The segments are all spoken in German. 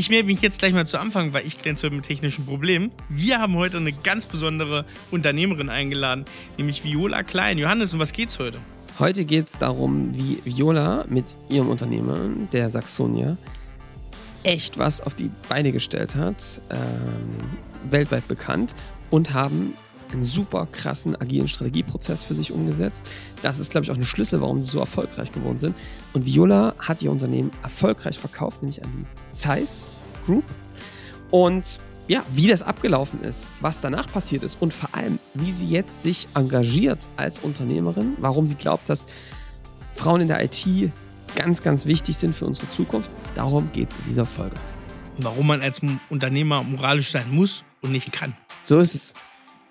Ich melde mich jetzt gleich mal zu Anfang, weil ich glänze mit technischen Problemen. Wir haben heute eine ganz besondere Unternehmerin eingeladen, nämlich Viola Klein. Johannes, um was geht's heute? Heute geht es darum, wie Viola mit ihrem Unternehmen, der Saxonia, echt was auf die Beine gestellt hat, ähm, weltweit bekannt und haben einen super krassen agilen Strategieprozess für sich umgesetzt. Das ist, glaube ich, auch ein Schlüssel, warum sie so erfolgreich geworden sind. Und Viola hat ihr Unternehmen erfolgreich verkauft, nämlich an die Zeiss Group. Und ja, wie das abgelaufen ist, was danach passiert ist und vor allem, wie sie jetzt sich engagiert als Unternehmerin, warum sie glaubt, dass Frauen in der IT ganz, ganz wichtig sind für unsere Zukunft. Darum geht es in dieser Folge. Warum man als Unternehmer moralisch sein muss und nicht kann. So ist es.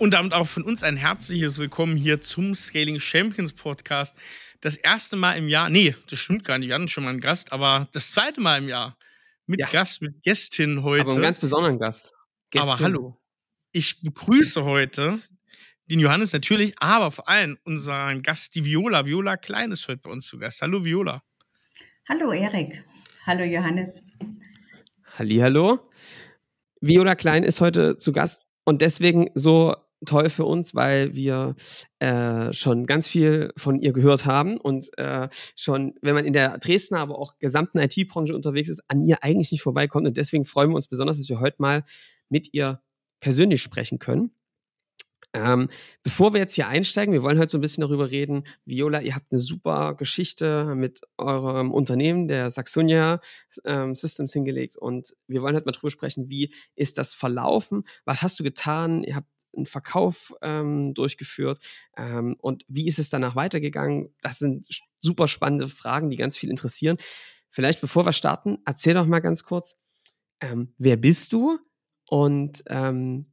Und damit auch von uns ein herzliches Willkommen hier zum Scaling Champions Podcast. Das erste Mal im Jahr, nee, das stimmt gar nicht, wir hatten schon mal einen Gast, aber das zweite Mal im Jahr mit ja. Gast, mit Gästin heute. Aber einen ganz besonderen Gast. Gästin. Aber hallo. Ich begrüße heute den Johannes natürlich, aber vor allem unseren Gast, die Viola. Viola Klein ist heute bei uns zu Gast. Hallo Viola. Hallo Erik. Hallo Johannes. Hallo. Viola Klein ist heute zu Gast und deswegen so toll für uns, weil wir äh, schon ganz viel von ihr gehört haben und äh, schon, wenn man in der Dresdner, aber auch gesamten IT-Branche unterwegs ist, an ihr eigentlich nicht vorbeikommt. Und deswegen freuen wir uns besonders, dass wir heute mal mit ihr persönlich sprechen können. Ähm, bevor wir jetzt hier einsteigen, wir wollen heute so ein bisschen darüber reden. Viola, ihr habt eine super Geschichte mit eurem Unternehmen, der Saxonia ähm, Systems, hingelegt. Und wir wollen heute mal drüber sprechen, wie ist das verlaufen? Was hast du getan? Ihr habt einen Verkauf ähm, durchgeführt ähm, und wie ist es danach weitergegangen? Das sind super spannende Fragen, die ganz viel interessieren. Vielleicht bevor wir starten, erzähl doch mal ganz kurz, ähm, wer bist du und ähm,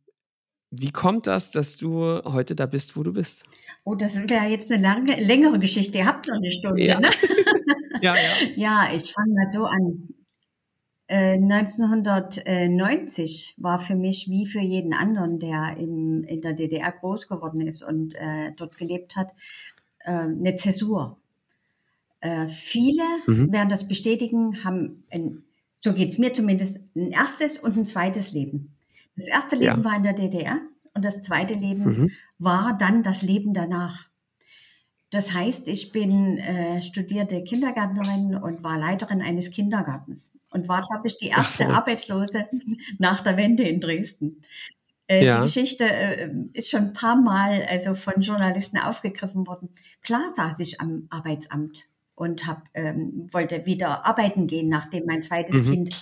wie kommt das, dass du heute da bist, wo du bist? Oh, das wäre jetzt eine lange, längere Geschichte. Ihr habt noch eine Stunde, ja. ne? ja, ja. ja, ich fange mal so an. 1990 äh, war für mich wie für jeden anderen, der im, in der DDR groß geworden ist und äh, dort gelebt hat, äh, eine Zäsur. Äh, viele mhm. werden das bestätigen, haben, ein, so geht's mir zumindest, ein erstes und ein zweites Leben. Das erste Leben ja. war in der DDR und das zweite Leben mhm. war dann das Leben danach. Das heißt, ich bin äh, studierte Kindergärtnerin und war Leiterin eines Kindergartens und war, glaube ich, die erste Ach, Arbeitslose nach der Wende in Dresden. Äh, ja. Die Geschichte äh, ist schon ein paar Mal also von Journalisten aufgegriffen worden. Klar saß ich am Arbeitsamt und hab, ähm, wollte wieder arbeiten gehen, nachdem mein zweites mhm. Kind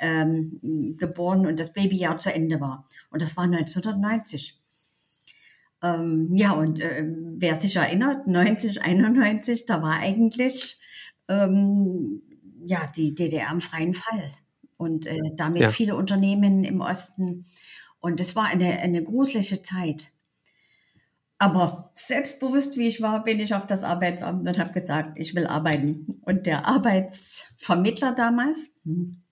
ähm, geboren und das Babyjahr zu Ende war. Und das war 1990. Ähm, ja, und äh, wer sich erinnert, 90, 91, da war eigentlich ähm, ja die DDR im freien Fall und äh, damit ja. viele Unternehmen im Osten. Und es war eine, eine gruselige Zeit. Aber selbstbewusst wie ich war, bin ich auf das Arbeitsamt und habe gesagt, ich will arbeiten. Und der Arbeitsvermittler damals, hm,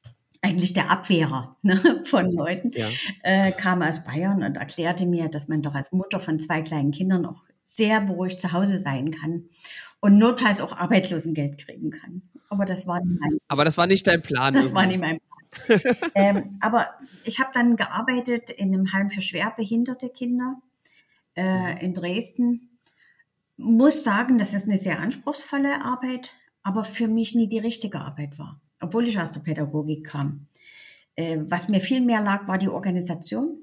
eigentlich der Abwehrer ne, von Leuten, ja. äh, kam aus Bayern und erklärte mir, dass man doch als Mutter von zwei kleinen Kindern auch sehr beruhigt zu Hause sein kann und notfalls auch Arbeitslosengeld kriegen kann. Aber das war nicht mein Aber das war nicht dein Plan. Das irgendwie. war nicht mein Plan. ähm, aber ich habe dann gearbeitet in einem Heim für schwerbehinderte Kinder äh, in Dresden. Muss sagen, das ist eine sehr anspruchsvolle Arbeit, aber für mich nie die richtige Arbeit war obwohl ich aus der Pädagogik kam. Äh, was mir viel mehr lag, war die Organisation.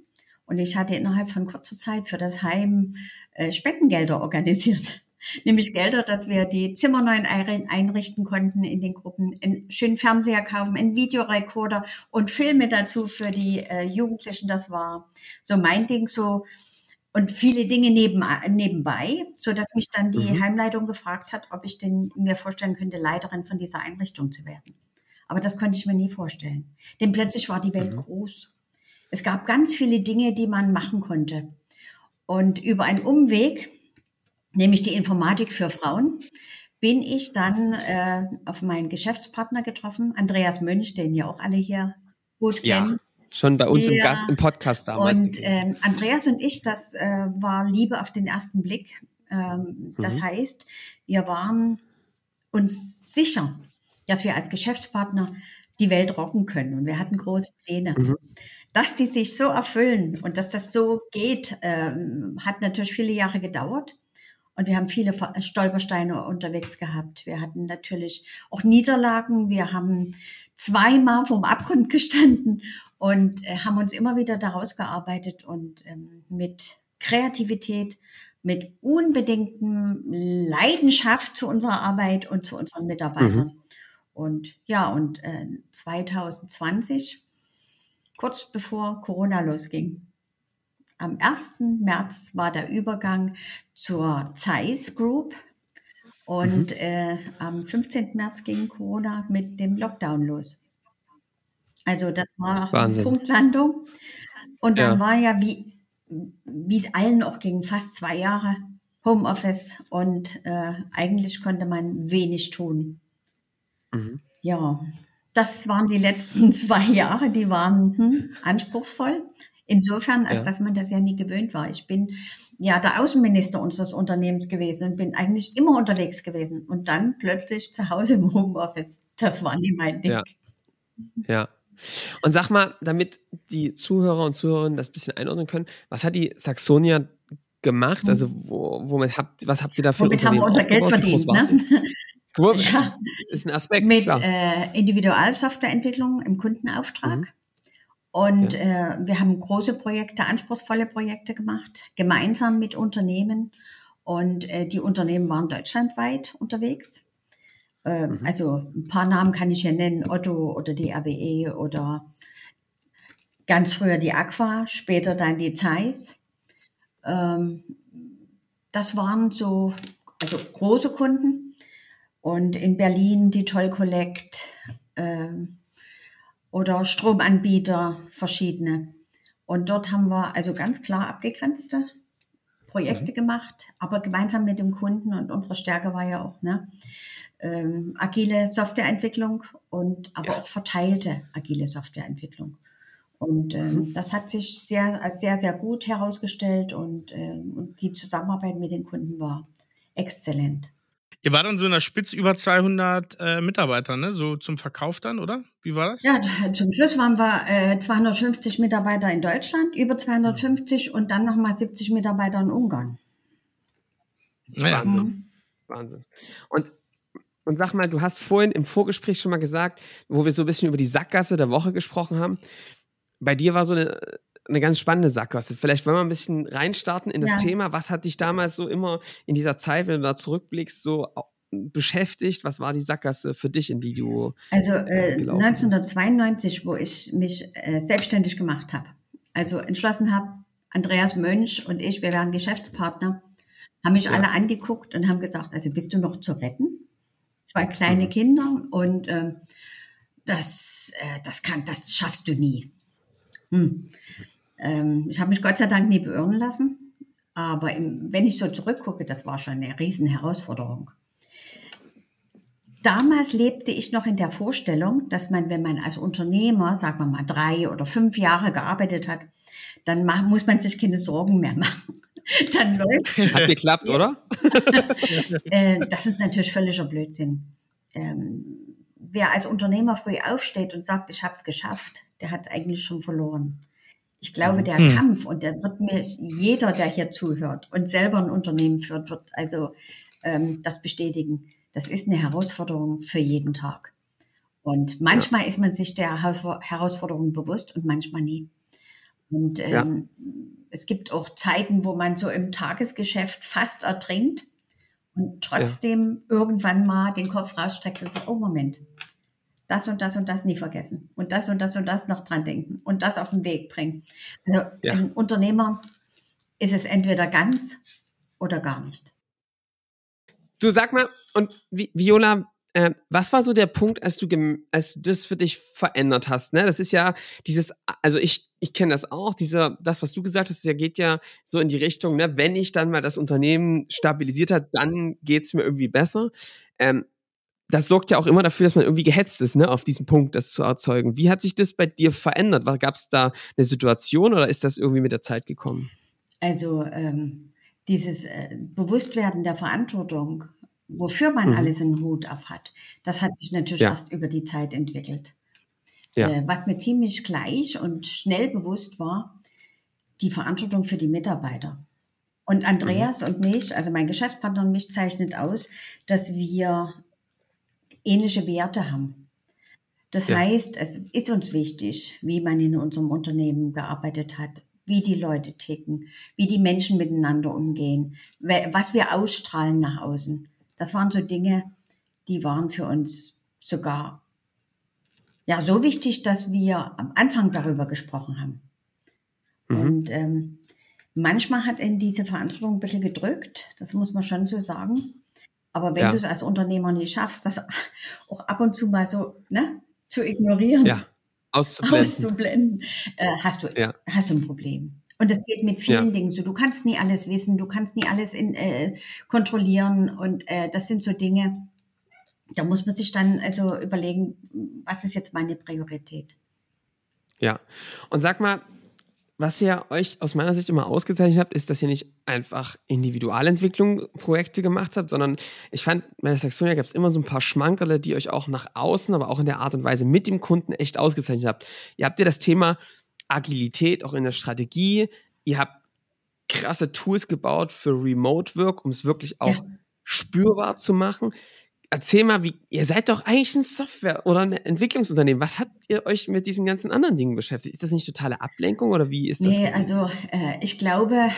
Und ich hatte innerhalb von kurzer Zeit für das Heim äh, Spendengelder organisiert. Nämlich Gelder, dass wir die Zimmer neu einrichten konnten in den Gruppen, einen schönen Fernseher kaufen, einen Videorekorder und Filme dazu für die äh, Jugendlichen. Das war so mein Ding so und viele Dinge neben, nebenbei, so dass mich dann die mhm. Heimleitung gefragt hat, ob ich denn mir vorstellen könnte, Leiterin von dieser Einrichtung zu werden. Aber das konnte ich mir nie vorstellen. Denn plötzlich war die Welt mhm. groß. Es gab ganz viele Dinge, die man machen konnte. Und über einen Umweg, nämlich die Informatik für Frauen, bin ich dann äh, auf meinen Geschäftspartner getroffen, Andreas Mönch, den ja auch alle hier gut kennen. Ja, schon bei uns ja. im, Gast, im Podcast damals. Und ähm, Andreas und ich, das äh, war Liebe auf den ersten Blick. Ähm, das mhm. heißt, wir waren uns sicher, dass wir als Geschäftspartner die Welt rocken können. Und wir hatten große Pläne. Mhm. Dass die sich so erfüllen und dass das so geht, ähm, hat natürlich viele Jahre gedauert. Und wir haben viele Stolpersteine unterwegs gehabt. Wir hatten natürlich auch Niederlagen. Wir haben zweimal vom Abgrund gestanden und äh, haben uns immer wieder daraus gearbeitet und ähm, mit Kreativität, mit unbedingtem Leidenschaft zu unserer Arbeit und zu unseren Mitarbeitern. Mhm. Und ja, und äh, 2020, kurz bevor Corona losging, am 1. März war der Übergang zur Zeiss Group und mhm. äh, am 15. März ging Corona mit dem Lockdown los. Also das war Wahnsinn. Punktlandung. Und dann ja. war ja, wie, wie es allen auch ging, fast zwei Jahre Homeoffice und äh, eigentlich konnte man wenig tun. Mhm. Ja, das waren die letzten zwei Jahre, die waren hm, anspruchsvoll. Insofern, als ja. dass man das ja nie gewöhnt war. Ich bin ja der Außenminister unseres Unternehmens gewesen und bin eigentlich immer unterwegs gewesen und dann plötzlich zu Hause im Homeoffice. Das war nie mein Ding. Ja. ja. Und sag mal, damit die Zuhörer und Zuhörerinnen das ein bisschen einordnen können, was hat die Saxonia gemacht? Hm. Also wo, womit habt, was habt ihr da für Womit haben wir unser Geld verdient? Ne? ja. Ist ein Aspekt. Mit äh, Individualsoftwareentwicklung im Kundenauftrag. Mhm. Und ja. äh, wir haben große Projekte, anspruchsvolle Projekte gemacht, gemeinsam mit Unternehmen. Und äh, die Unternehmen waren deutschlandweit unterwegs. Äh, mhm. Also ein paar Namen kann ich hier nennen, Otto oder die RWE oder ganz früher die Aqua, später dann die Zeiss. Ähm, das waren so also große Kunden. Und in Berlin die Toll Collect, ähm, oder Stromanbieter verschiedene. Und dort haben wir also ganz klar abgegrenzte Projekte mhm. gemacht, aber gemeinsam mit dem Kunden und unsere Stärke war ja auch ne, ähm, agile Softwareentwicklung und aber ja. auch verteilte agile Softwareentwicklung. Und ähm, mhm. das hat sich sehr als sehr, sehr gut herausgestellt und, ähm, und die Zusammenarbeit mit den Kunden war exzellent. Ihr war dann so in der Spitze über 200 äh, Mitarbeiter, ne? So zum Verkauf dann, oder? Wie war das? Ja, zum Schluss waren wir äh, 250 Mitarbeiter in Deutschland, über 250 und dann nochmal 70 Mitarbeiter in Ungarn. Ja. Wahnsinn. Mhm. Wahnsinn. Und, und sag mal, du hast vorhin im Vorgespräch schon mal gesagt, wo wir so ein bisschen über die Sackgasse der Woche gesprochen haben. Bei dir war so eine eine ganz spannende Sackgasse. Vielleicht wollen wir ein bisschen reinstarten in das ja. Thema. Was hat dich damals so immer in dieser Zeit, wenn du da zurückblickst, so beschäftigt? Was war die Sackgasse für dich, in die du Also äh, 1992, bist? wo ich mich äh, selbstständig gemacht habe, also entschlossen habe, Andreas Mönch und ich, wir wären Geschäftspartner, haben mich ja. alle angeguckt und haben gesagt, also bist du noch zu retten? Zwei kleine mhm. Kinder und äh, das, das kann, das schaffst du nie. Hm. Ähm, ich habe mich Gott sei Dank nie beirren lassen. Aber im, wenn ich so zurückgucke, das war schon eine riesen Herausforderung. Damals lebte ich noch in der Vorstellung, dass man, wenn man als Unternehmer, sagen wir mal, drei oder fünf Jahre gearbeitet hat, dann mach, muss man sich keine Sorgen mehr machen. Dann läuft. Hat geklappt, oder? Äh, das ist natürlich völliger Blödsinn. Ähm, wer als Unternehmer früh aufsteht und sagt, ich habe es geschafft, der hat eigentlich schon verloren. Ich glaube, der hm. Kampf, und der wird mir jeder, der hier zuhört und selber ein Unternehmen führt, wird also ähm, das bestätigen. Das ist eine Herausforderung für jeden Tag. Und manchmal ja. ist man sich der Herausforderung bewusst und manchmal nie. Und ähm, ja. es gibt auch Zeiten, wo man so im Tagesgeschäft fast ertrinkt und trotzdem ja. irgendwann mal den Kopf rausstreckt und sagt, oh Moment, das und das und das nie vergessen und das und das und das noch dran denken und das auf den Weg bringen. Also ja. ein Unternehmer ist es entweder ganz oder gar nicht. Du sag mal, und Viola, äh, was war so der Punkt, als du, als du das für dich verändert hast? Ne? Das ist ja dieses, also ich, ich kenne das auch, dieser, das, was du gesagt hast, ja, geht ja so in die Richtung, ne? wenn ich dann mal das Unternehmen stabilisiert hat, dann geht es mir irgendwie besser. Ähm, das sorgt ja auch immer dafür, dass man irgendwie gehetzt ist, ne, auf diesen Punkt, das zu erzeugen. Wie hat sich das bei dir verändert? Gab es da eine Situation oder ist das irgendwie mit der Zeit gekommen? Also ähm, dieses äh, Bewusstwerden der Verantwortung, wofür man mhm. alles einen Hut auf hat, das hat sich natürlich ja. erst über die Zeit entwickelt. Ja. Äh, was mir ziemlich gleich und schnell bewusst war, die Verantwortung für die Mitarbeiter. Und Andreas mhm. und mich, also mein Geschäftspartner und mich, zeichnet aus, dass wir ähnliche Werte haben. Das ja. heißt, es ist uns wichtig, wie man in unserem Unternehmen gearbeitet hat, wie die Leute ticken, wie die Menschen miteinander umgehen, was wir ausstrahlen nach außen. Das waren so Dinge, die waren für uns sogar ja so wichtig, dass wir am Anfang darüber gesprochen haben. Mhm. Und ähm, manchmal hat in diese Verantwortung ein bisschen gedrückt, das muss man schon so sagen. Aber wenn ja. du es als Unternehmer nicht schaffst, das auch ab und zu mal so ne, zu ignorieren, ja. auszublenden, auszublenden äh, hast, du, ja. hast du ein Problem. Und das geht mit vielen. Dingen so. Du kannst nie alles wissen, du kannst nie alles in, äh, kontrollieren. Und äh, das sind so Dinge, da muss man sich dann also überlegen, was ist jetzt meine Priorität. Ja. Und sag mal, was ihr euch aus meiner Sicht immer ausgezeichnet habt, ist, dass ihr nicht einfach Individualentwicklung Projekte gemacht habt, sondern ich fand, bei der Saxonia gab es immer so ein paar Schmankerle, die euch auch nach außen, aber auch in der Art und Weise mit dem Kunden echt ausgezeichnet habt. Ihr habt ja das Thema Agilität auch in der Strategie. Ihr habt krasse Tools gebaut für Remote Work, um es wirklich auch ja. spürbar zu machen erzähl mal, wie, ihr seid doch eigentlich ein Software- oder ein Entwicklungsunternehmen. Was habt ihr euch mit diesen ganzen anderen Dingen beschäftigt? Ist das nicht totale Ablenkung oder wie ist das? Nee, also äh, ich glaube,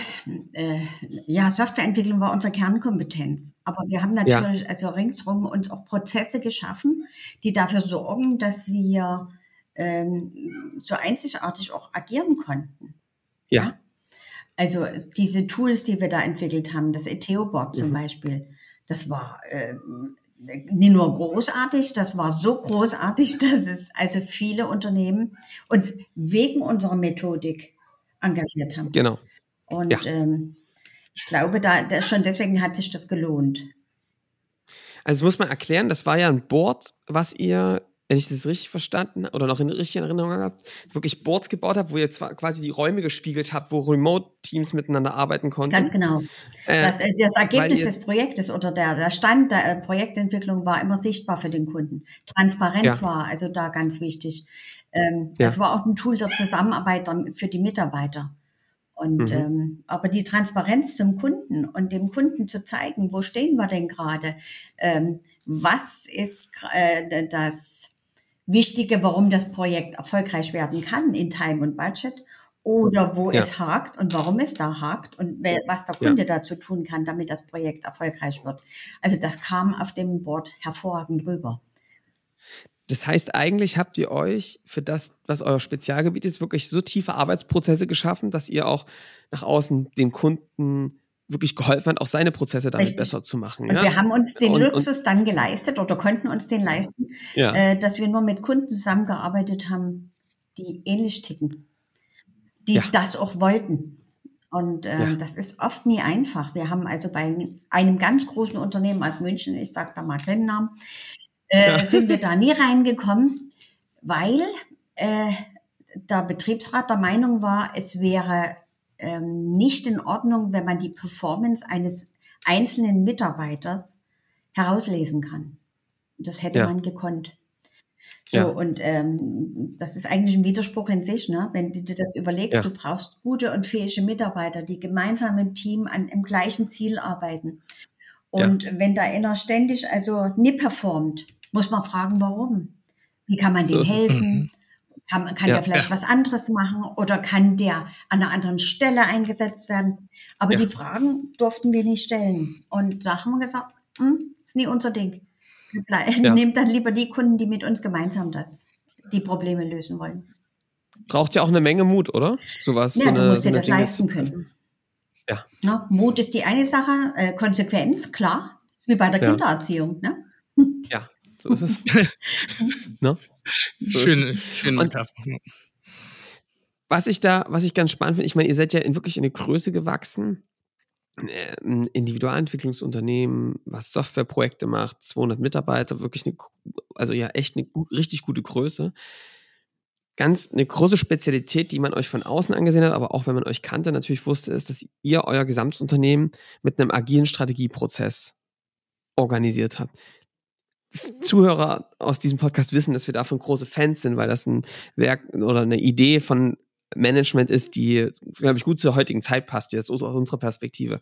äh, ja, Softwareentwicklung war unsere Kernkompetenz. Aber wir haben natürlich ja. also ringsrum uns auch Prozesse geschaffen, die dafür sorgen, dass wir ähm, so einzigartig auch agieren konnten. ja? ja? Also diese Tools, die wir da entwickelt haben, das ETO-Board zum mhm. Beispiel, das war äh, nicht nur großartig, das war so großartig, dass es also viele Unternehmen uns wegen unserer Methodik engagiert haben. Genau. Und ja. ähm, ich glaube, da, da schon deswegen hat sich das gelohnt. Also muss man erklären, das war ja ein Board, was ihr wenn ich das richtig verstanden oder noch in richtigen Erinnerung habt, wirklich Boards gebaut habt, wo ihr zwar quasi die Räume gespiegelt habt, wo Remote-Teams miteinander arbeiten konnten. Ganz genau. Äh, das, äh, das, Ergebnis des Projektes oder der, der Stand der äh, Projektentwicklung war immer sichtbar für den Kunden. Transparenz ja. war also da ganz wichtig. Ähm, ja. Das war auch ein Tool der Zusammenarbeit für die Mitarbeiter. Und mhm. ähm, aber die Transparenz zum Kunden und dem Kunden zu zeigen, wo stehen wir denn gerade, ähm, was ist äh, das Wichtige, warum das Projekt erfolgreich werden kann in Time und Budget oder wo ja. es hakt und warum es da hakt und was der Kunde ja. dazu tun kann, damit das Projekt erfolgreich wird. Also das kam auf dem Board hervorragend rüber. Das heißt, eigentlich habt ihr euch für das, was euer Spezialgebiet ist, wirklich so tiefe Arbeitsprozesse geschaffen, dass ihr auch nach außen den Kunden wirklich geholfen hat, auch seine Prozesse damit Richtig. besser zu machen. Und ja? wir haben uns den und, Luxus und, dann geleistet oder konnten uns den leisten, ja. äh, dass wir nur mit Kunden zusammengearbeitet haben, die ähnlich ticken, die ja. das auch wollten. Und äh, das ist oft nie einfach. Wir haben also bei einem ganz großen Unternehmen aus München, ich sage da mal keinen Namen, äh, sind wir da nie reingekommen, weil äh, der Betriebsrat der Meinung war, es wäre ähm, nicht in Ordnung, wenn man die Performance eines einzelnen Mitarbeiters herauslesen kann. Das hätte ja. man gekonnt. So, ja. und ähm, das ist eigentlich ein Widerspruch in sich, ne? Wenn du dir das überlegst, ja. du brauchst gute und fähige Mitarbeiter, die gemeinsam im Team an im gleichen Ziel arbeiten. Und ja. wenn da einer ständig also nie performt, muss man fragen, warum? Wie kann man dem so helfen? Kann, kann ja, der vielleicht ja. was anderes machen oder kann der an einer anderen Stelle eingesetzt werden? Aber ja. die Fragen durften wir nicht stellen. Und da haben wir gesagt, hm, ist nie unser Ding. Nehmt dann lieber die Kunden, die mit uns gemeinsam das, die Probleme lösen wollen. Braucht ja auch eine Menge Mut, oder? Sowas. Ja, so eine, du musst so dir das Dinge leisten können. Ja. Na, Mut ist die eine Sache, äh, Konsequenz, klar, wie bei der Kindererziehung. Ne? Ja. So ist es. no? so schön, schön. Und was ich da, was ich ganz spannend finde, ich meine, ihr seid ja in wirklich in eine Größe gewachsen. Ein Individualentwicklungsunternehmen, was Softwareprojekte macht, 200 Mitarbeiter, wirklich eine, also ja, echt eine richtig gute Größe. Ganz eine große Spezialität, die man euch von außen angesehen hat, aber auch wenn man euch kannte, natürlich wusste, ist, dass ihr euer Gesamtunternehmen mit einem agilen Strategieprozess organisiert habt. Zuhörer aus diesem Podcast wissen, dass wir davon große Fans sind, weil das ein Werk oder eine Idee von Management ist, die, glaube ich, gut zur heutigen Zeit passt, jetzt aus unserer Perspektive.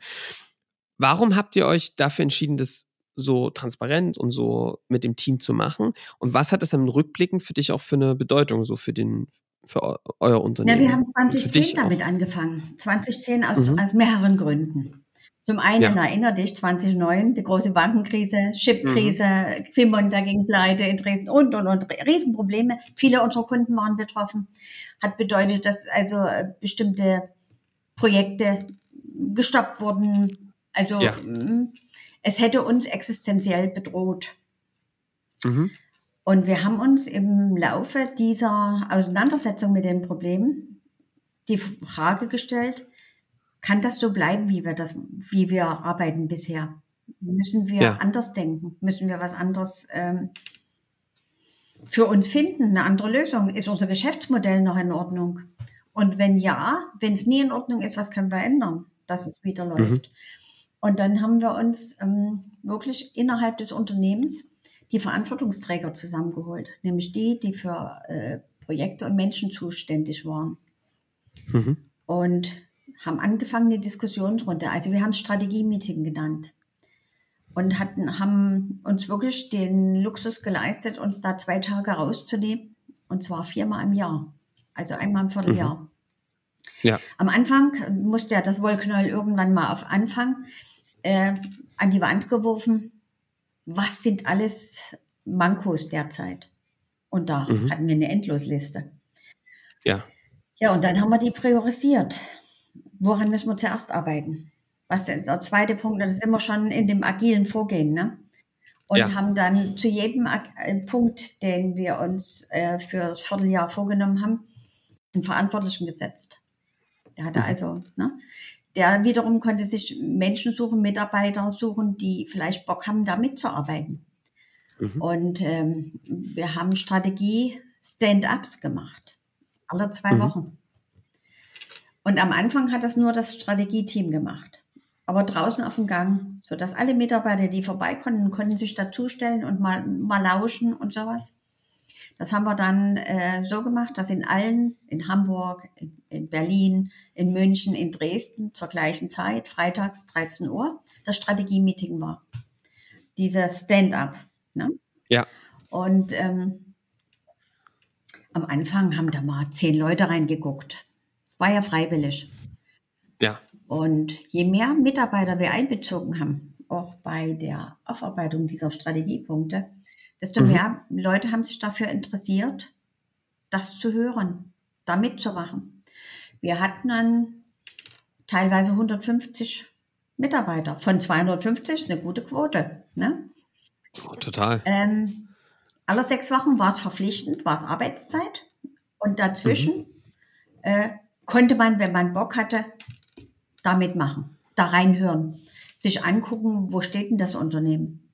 Warum habt ihr euch dafür entschieden, das so transparent und so mit dem Team zu machen? Und was hat das dann rückblickend für dich auch für eine Bedeutung, so für den, für euer Unternehmen? Ja, wir haben 2010 damit auch? angefangen. 2010 aus, mhm. aus mehreren Gründen. Zum einen ja. erinnere dich 2009, die große Bankenkrise, Chipkrise, mhm. Dagegen pleite in Dresden und, und, und, Riesenprobleme. Viele unserer Kunden waren betroffen. Hat bedeutet, dass also äh, bestimmte Projekte gestoppt wurden. Also ja. Mm, es hätte uns existenziell bedroht. Mhm. Und wir haben uns im Laufe dieser Auseinandersetzung mit den Problemen die Frage gestellt, kann das so bleiben, wie wir das, wie wir arbeiten bisher? Müssen wir ja. anders denken? Müssen wir was anderes ähm, für uns finden? Eine andere Lösung? Ist unser Geschäftsmodell noch in Ordnung? Und wenn ja, wenn es nie in Ordnung ist, was können wir ändern, dass es wieder mhm. läuft? Mhm. Und dann haben wir uns ähm, wirklich innerhalb des Unternehmens die Verantwortungsträger zusammengeholt, nämlich die, die für äh, Projekte und Menschen zuständig waren. Mhm. Und haben angefangen die Diskussionsrunde. Also wir haben Strategie-Meeting genannt und hatten, haben uns wirklich den Luxus geleistet, uns da zwei Tage rauszunehmen und zwar viermal im Jahr, also einmal im Vierteljahr. Mhm. Ja. Am Anfang musste ja das Wollknäuel irgendwann mal auf Anfang äh, an die Wand geworfen. Was sind alles Mankos derzeit? Und da mhm. hatten wir eine Endlosliste. Ja. Ja, und dann haben wir die priorisiert woran müssen wir zuerst arbeiten? Was ist der zweite Punkt? Das sind wir schon in dem agilen Vorgehen, ne? Und ja. haben dann zu jedem äh, Punkt, den wir uns äh, für das Vierteljahr vorgenommen haben, einen Verantwortlichen gesetzt. Der hatte mhm. also, ne? Der wiederum konnte sich Menschen suchen, Mitarbeiter suchen, die vielleicht Bock haben, da mitzuarbeiten. Mhm. Und ähm, wir haben Strategie Stand-ups gemacht. Alle zwei mhm. Wochen. Und am Anfang hat das nur das Strategieteam gemacht. Aber draußen auf dem Gang, so dass alle Mitarbeiter, die vorbei konnten, konnten sich dazustellen und mal, mal lauschen und sowas. Das haben wir dann äh, so gemacht, dass in allen, in Hamburg, in, in, Berlin, in München, in Dresden zur gleichen Zeit, freitags 13 Uhr, das Strategie-Meeting war. Dieser Stand-up. Ne? Ja. Und ähm, am Anfang haben da mal zehn Leute reingeguckt war ja freiwillig. Ja. Und je mehr Mitarbeiter wir einbezogen haben, auch bei der Aufarbeitung dieser Strategiepunkte, desto mhm. mehr Leute haben sich dafür interessiert, das zu hören, da mitzumachen. Wir hatten dann teilweise 150 Mitarbeiter. Von 250 ist eine gute Quote. Ne? Oh, total. Ähm, alle sechs Wochen war es verpflichtend, war es Arbeitszeit. Und dazwischen mhm. äh, konnte man, wenn man Bock hatte, damit machen, da reinhören, sich angucken, wo steht denn das Unternehmen.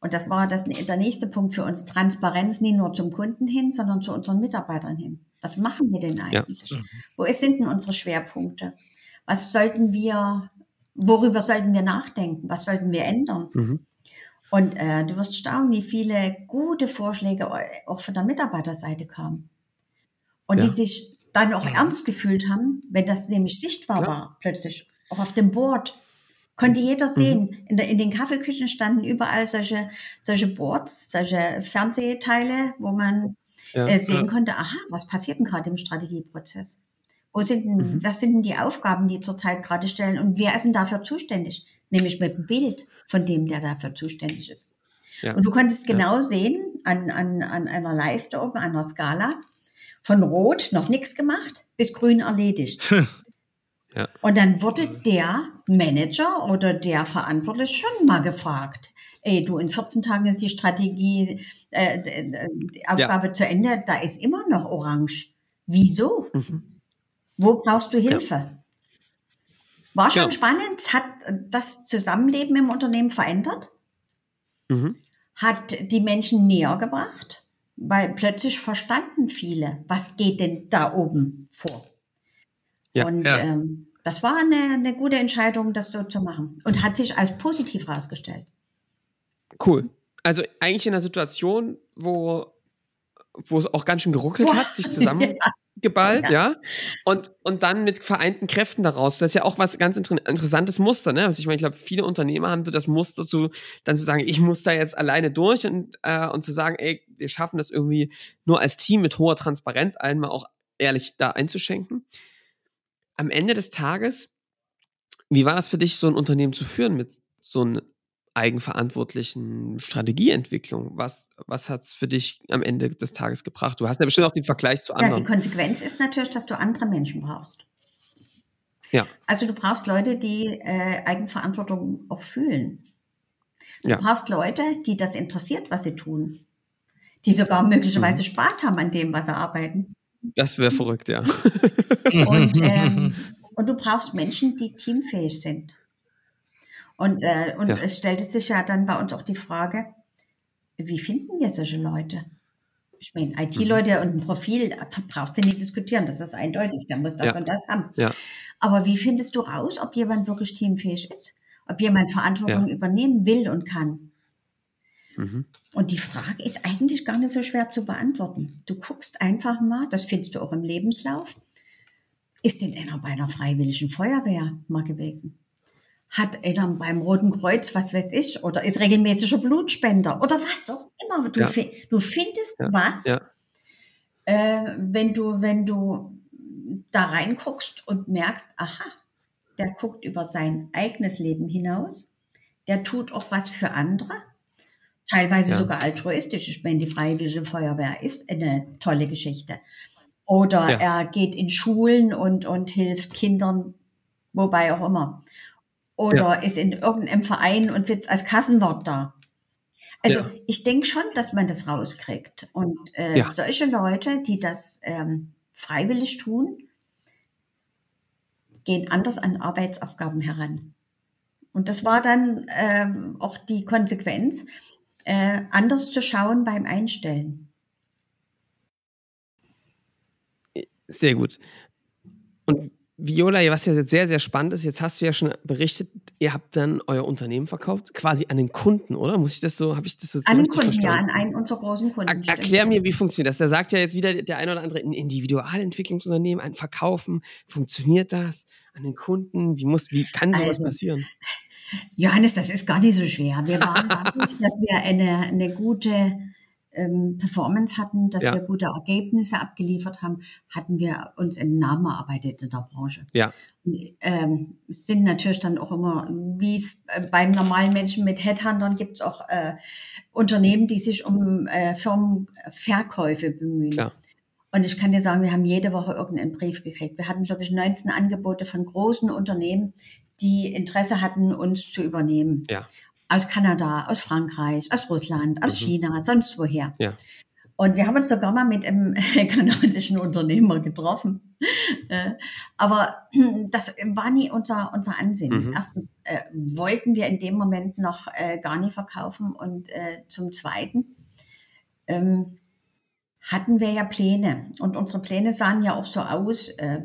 Und das war das, der nächste Punkt für uns, Transparenz nicht nur zum Kunden hin, sondern zu unseren Mitarbeitern hin. Was machen wir denn eigentlich? Ja. Wo sind denn unsere Schwerpunkte? Was sollten wir, worüber sollten wir nachdenken? Was sollten wir ändern? Mhm. Und äh, du wirst staunen, wie viele gute Vorschläge auch von der Mitarbeiterseite kamen. Und ja. die sich dann auch ernst gefühlt haben, wenn das nämlich sichtbar Klar. war, plötzlich. Auch auf dem Board. Konnte jeder mhm. sehen. Mhm. In, der, in den Kaffeeküchen standen überall solche, solche Boards, solche Fernsehteile, wo man ja, äh, sehen ja. konnte, aha, was passiert denn gerade im Strategieprozess? Wo sind denn, mhm. was sind denn die Aufgaben, die zurzeit gerade stellen und wer ist denn dafür zuständig? Nämlich mit dem Bild von dem, der dafür zuständig ist. Ja. Und du konntest genau sehen an, an, an einer Leiste oben, an einer Skala, von Rot noch nichts gemacht bis Grün erledigt. Hm. Ja. Und dann wurde der Manager oder der Verantwortliche schon mal gefragt. ey, du, in 14 Tagen ist die Strategie, äh, die Aufgabe ja. zu Ende, da ist immer noch orange. Wieso? Mhm. Wo brauchst du Hilfe? Ja. War schon spannend, hat das Zusammenleben im Unternehmen verändert, mhm. hat die Menschen näher gebracht, weil plötzlich verstanden viele, was geht denn da oben vor. Ja, und ja. Ähm, das war eine, eine gute Entscheidung, das so zu machen und hat sich als positiv herausgestellt. Cool. Also eigentlich in einer Situation, wo, wo es auch ganz schön geruckelt hat, sich zusammen ja geballt, ja. ja. Und, und dann mit vereinten Kräften daraus. Das ist ja auch was ganz inter interessantes Muster, ne? Also ich meine, ich glaube, viele Unternehmer haben so das Muster zu, dann zu sagen, ich muss da jetzt alleine durch und, äh, und zu sagen, ey, wir schaffen das irgendwie nur als Team mit hoher Transparenz, allen mal auch ehrlich da einzuschenken. Am Ende des Tages, wie war das für dich, so ein Unternehmen zu führen mit so einem eigenverantwortlichen Strategieentwicklung? Was, was hat es für dich am Ende des Tages gebracht? Du hast ja bestimmt auch den Vergleich zu anderen. Ja, die Konsequenz ist natürlich, dass du andere Menschen brauchst. Ja. Also du brauchst Leute, die äh, Eigenverantwortung auch fühlen. Du ja. brauchst Leute, die das interessiert, was sie tun. Die sogar möglicherweise mhm. Spaß haben an dem, was sie arbeiten. Das wäre verrückt, ja. Und, ähm, und du brauchst Menschen, die teamfähig sind. Und, äh, und ja. es stellte sich ja dann bei uns auch die Frage, wie finden wir solche Leute? Ich meine, IT-Leute mhm. und ein Profil brauchst du nicht diskutieren, das ist eindeutig, der muss das ja. und das haben. Ja. Aber wie findest du raus, ob jemand wirklich teamfähig ist? Ob jemand Verantwortung übernehmen will und kann? Mhm. Und die Frage ist eigentlich gar nicht so schwer zu beantworten. Du guckst einfach mal, das findest du auch im Lebenslauf, ist denn einer bei einer freiwilligen Feuerwehr mal gewesen? Hat einer beim Roten Kreuz, was weiß ich, oder ist regelmäßiger Blutspender oder was auch immer. Du, ja. fi du findest ja. was, ja. Äh, wenn du, wenn du da reinguckst und merkst, aha, der guckt über sein eigenes Leben hinaus, der tut auch was für andere, teilweise sogar altruistisch. Ich meine, die Freiwillige Feuerwehr ist eine tolle Geschichte. Oder er geht in Schulen und, und hilft Kindern, wobei auch immer oder ja. ist in irgendeinem Verein und sitzt als Kassenwart da. Also ja. ich denke schon, dass man das rauskriegt. Und äh, ja. solche Leute, die das ähm, freiwillig tun, gehen anders an Arbeitsaufgaben heran. Und das war dann ähm, auch die Konsequenz, äh, anders zu schauen beim Einstellen. Sehr gut. Und Viola, was ja jetzt sehr, sehr spannend ist, jetzt hast du ja schon berichtet, ihr habt dann euer Unternehmen verkauft, quasi an den Kunden, oder? Muss ich das so, habe ich das so An den Kunden, verstanden? ja, an einen unserer großen Kunden. Er, erklär mir, wie funktioniert das? Der sagt ja jetzt wieder der ein oder andere, ein Individualentwicklungsunternehmen, ein Verkaufen, funktioniert das? An den Kunden, wie muss, wie kann sowas also, passieren? Johannes, das ist gar nicht so schwer. Wir waren dadurch, dass wir eine, eine gute ähm, Performance hatten, dass ja. wir gute Ergebnisse abgeliefert haben, hatten wir uns einen Namen erarbeitet in der Branche. Ja. Ähm, sind natürlich dann auch immer, wie es äh, beim normalen Menschen mit Headhuntern gibt es auch äh, Unternehmen, die sich um äh, Firmenverkäufe bemühen. Klar. Und ich kann dir sagen, wir haben jede Woche irgendeinen Brief gekriegt. Wir hatten, glaube ich, 19 Angebote von großen Unternehmen, die Interesse hatten, uns zu übernehmen. Ja aus Kanada, aus Frankreich, aus Russland, aus mhm. China, sonst woher. Ja. Und wir haben uns sogar mal mit einem kanadischen Unternehmer getroffen. Äh, aber das war nie unser, unser Ansinn. Mhm. Erstens äh, wollten wir in dem Moment noch äh, gar nicht verkaufen und äh, zum Zweiten ähm, hatten wir ja Pläne. Und unsere Pläne sahen ja auch so aus, äh,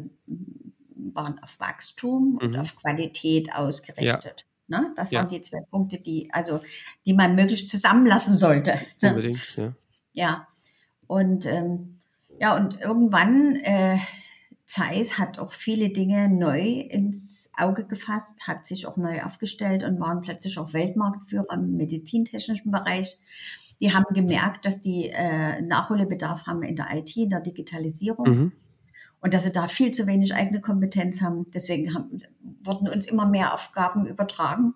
waren auf Wachstum mhm. und auf Qualität ausgerichtet. Ja. Ne? Das ja. waren die zwei Punkte, die, also, die man möglichst zusammenlassen sollte. Unbedingt, ja. Ja. Und, ähm, ja, und irgendwann, äh, Zeiss hat auch viele Dinge neu ins Auge gefasst, hat sich auch neu aufgestellt und waren plötzlich auch Weltmarktführer im medizintechnischen Bereich. Die haben gemerkt, dass die äh, Nachholbedarf haben in der IT, in der Digitalisierung. Mhm und dass sie da viel zu wenig eigene Kompetenz haben. Deswegen haben, wurden uns immer mehr Aufgaben übertragen.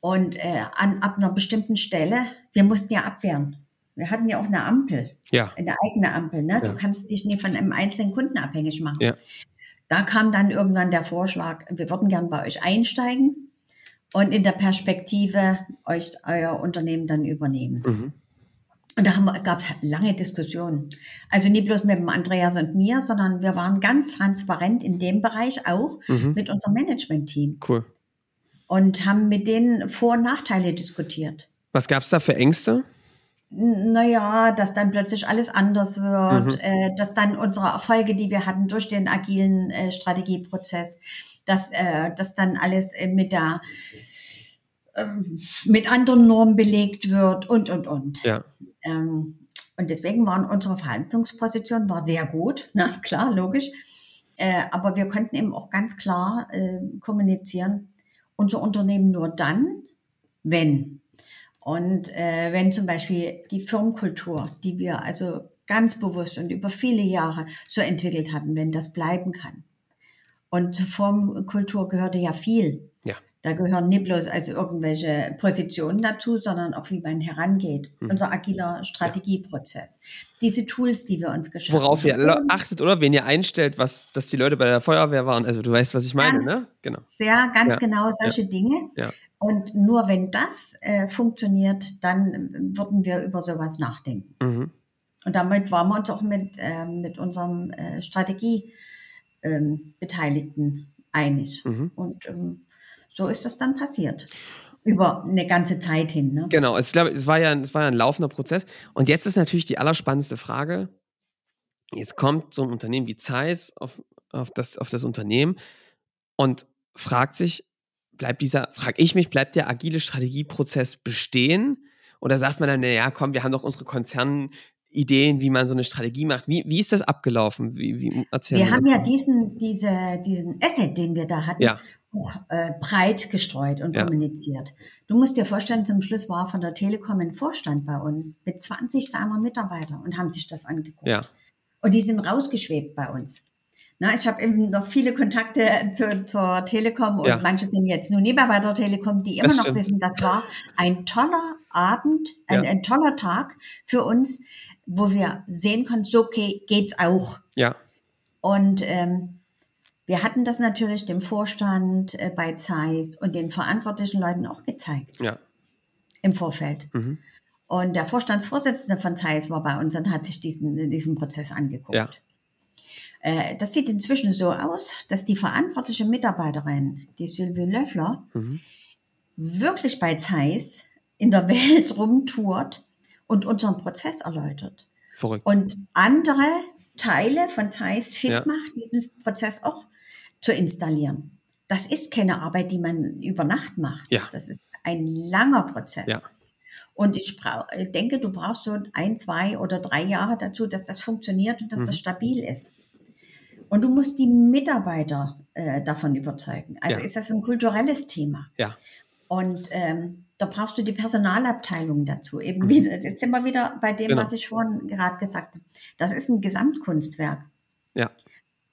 Und äh, an, ab einer bestimmten Stelle, wir mussten ja abwehren. Wir hatten ja auch eine Ampel, ja. eine eigene Ampel. Ne? Ja. Du kannst dich nicht von einem einzelnen Kunden abhängig machen. Ja. Da kam dann irgendwann der Vorschlag, wir würden gern bei euch einsteigen und in der Perspektive euch euer Unternehmen dann übernehmen. Mhm. Und da gab es lange Diskussionen. Also nicht bloß mit dem Andreas und mir, sondern wir waren ganz transparent in dem Bereich auch mhm. mit unserem Management-Team. Cool. Und haben mit denen Vor- und Nachteile diskutiert. Was gab es da für Ängste? Naja, dass dann plötzlich alles anders wird, mhm. äh, dass dann unsere Erfolge, die wir hatten durch den agilen äh, Strategieprozess, dass, äh, dass dann alles äh, mit der mit anderen Normen belegt wird und, und, und. Ja. Ähm, und deswegen waren unsere Verhandlungspositionen war sehr gut, na klar, logisch. Äh, aber wir konnten eben auch ganz klar äh, kommunizieren, unser Unternehmen nur dann, wenn. Und äh, wenn zum Beispiel die Firmenkultur, die wir also ganz bewusst und über viele Jahre so entwickelt hatten, wenn das bleiben kann. Und zur Firmenkultur gehörte ja viel. Da gehören nicht bloß also irgendwelche Positionen dazu, sondern auch wie man herangeht. Hm. Unser agiler Strategieprozess. Diese Tools, die wir uns geschaffen Worauf haben. Worauf ihr achtet, oder? Wen ihr einstellt, was, dass die Leute bei der Feuerwehr waren. Also du weißt, was ich meine, ganz, ne? Genau. Sehr, ganz ja. genau solche ja. Dinge. Ja. Und nur wenn das äh, funktioniert, dann würden wir über sowas nachdenken. Mhm. Und damit waren wir uns auch mit, äh, mit unserem äh, Strategie-Beteiligten ähm, einig. Mhm. Und ähm, so ist das dann passiert. Über eine ganze Zeit hin. Ne? Genau, es, glaub, es, war ja, es war ja ein laufender Prozess. Und jetzt ist natürlich die allerspannendste Frage. Jetzt kommt so ein Unternehmen wie Zeiss auf, auf, das, auf das Unternehmen und fragt sich, bleibt dieser, frage ich mich, bleibt der agile Strategieprozess bestehen? Oder sagt man dann, naja, komm, wir haben doch unsere Konzernideen, wie man so eine Strategie macht. Wie, wie ist das abgelaufen? Wie, wie, wir haben ja diesen, diese, diesen Asset, den wir da hatten, ja äh, breit gestreut und ja. kommuniziert. Du musst dir vorstellen, zum Schluss war von der Telekom ein Vorstand bei uns mit 20 seiner Mitarbeiter und haben sich das angeguckt. Ja. Und die sind rausgeschwebt bei uns. Na, ich habe eben noch viele Kontakte zu, zur Telekom und ja. manche sind jetzt nur mehr bei der Telekom, die immer das noch stimmt. wissen, das war ein toller Abend, ein, ein toller Tag für uns, wo wir sehen konnten, so okay, geht's auch. Ja. Und ähm, wir hatten das natürlich dem Vorstand äh, bei Zeiss und den verantwortlichen Leuten auch gezeigt. Ja. Im Vorfeld. Mhm. Und der Vorstandsvorsitzende von Zeiss war bei uns und hat sich diesen, diesen Prozess angeguckt. Ja. Äh, das sieht inzwischen so aus, dass die verantwortliche Mitarbeiterin, die Sylvie Löffler, mhm. wirklich bei Zeiss in der Welt rumtourt und unseren Prozess erläutert. Verrückt. Und andere Teile von Zeiss fit ja. macht, diesen Prozess auch zu installieren. Das ist keine Arbeit, die man über Nacht macht. Ja. Das ist ein langer Prozess. Ja. Und ich denke, du brauchst so ein, zwei oder drei Jahre dazu, dass das funktioniert und dass mhm. das stabil ist. Und du musst die Mitarbeiter äh, davon überzeugen. Also ja. ist das ein kulturelles Thema. Ja. Und ähm, da brauchst du die Personalabteilung dazu. Eben mhm. wieder, jetzt sind wir wieder bei dem, genau. was ich vorhin gerade gesagt habe. Das ist ein Gesamtkunstwerk. Ja.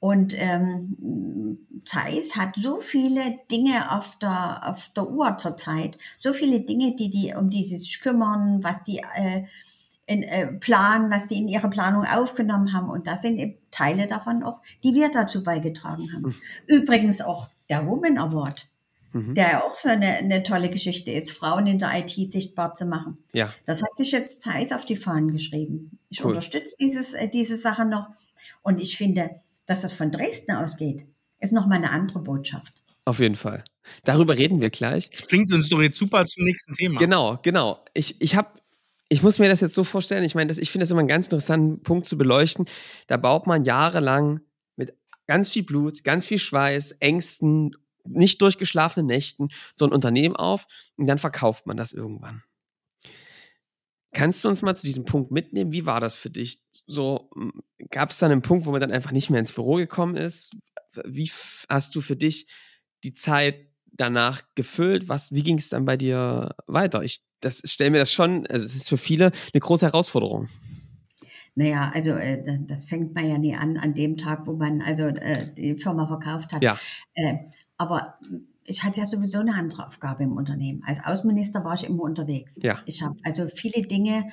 Und ähm, Zeiss hat so viele Dinge auf der, auf der Uhr zurzeit, so viele Dinge, die die um die sich kümmern, was die äh, in, äh, planen, was die in ihre Planung aufgenommen haben. Und da sind eben Teile davon auch, die wir dazu beigetragen haben. Mhm. Übrigens auch der Woman Award, mhm. der ja auch so eine, eine tolle Geschichte ist, Frauen in der IT sichtbar zu machen. Ja. Das hat sich jetzt Zeiss auf die Fahnen geschrieben. Ich cool. unterstütze dieses, äh, diese Sache noch. Und ich finde, dass das von Dresden ausgeht, ist nochmal eine andere Botschaft. Auf jeden Fall. Darüber reden wir gleich. Das bringt uns doch jetzt super zum nächsten Thema. Genau, genau. Ich, ich habe ich muss mir das jetzt so vorstellen, ich meine, das, ich finde das immer einen ganz interessanten Punkt zu beleuchten. Da baut man jahrelang mit ganz viel Blut, ganz viel Schweiß, Ängsten, nicht durchgeschlafenen Nächten so ein Unternehmen auf und dann verkauft man das irgendwann. Kannst du uns mal zu diesem Punkt mitnehmen? Wie war das für dich? So, gab es dann einen Punkt, wo man dann einfach nicht mehr ins Büro gekommen ist? Wie hast du für dich die Zeit danach gefüllt? Was, wie ging es dann bei dir weiter? Ich das stelle mir das schon, also es ist für viele eine große Herausforderung. Naja, also äh, das fängt man ja nie an, an dem Tag, wo man also äh, die Firma verkauft hat. Ja. Äh, aber ich hatte ja sowieso eine andere Aufgabe im Unternehmen. Als Außenminister war ich immer unterwegs. Ja. Ich habe also viele Dinge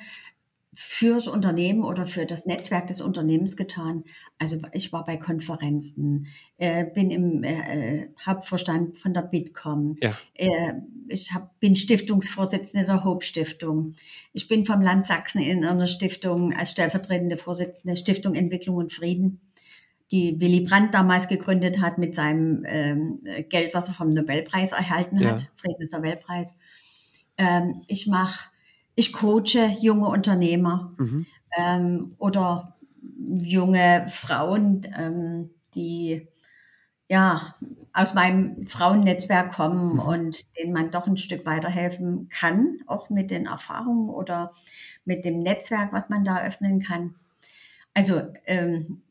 fürs Unternehmen oder für das Netzwerk des Unternehmens getan. Also ich war bei Konferenzen, äh, bin im äh, Hauptvorstand von der Bitkom. Ja. Äh, ich hab, bin Stiftungsvorsitzende der Hope Stiftung. Ich bin vom Land Sachsen in einer Stiftung als stellvertretende Vorsitzende Stiftung Entwicklung und Frieden, die Willy Brandt damals gegründet hat mit seinem ähm, Geld, was er vom Nobelpreis erhalten Ja. hat, Friedensnobelpreis. Ähm, ich mache ich coache junge Unternehmer Mhm. ähm, oder junge Frauen, ähm, die ja aus meinem Frauennetzwerk kommen Mhm. und denen man doch ein Stück weiterhelfen kann, auch mit den Erfahrungen oder mit dem Netzwerk, was man da eröffnen kann. Also ähm,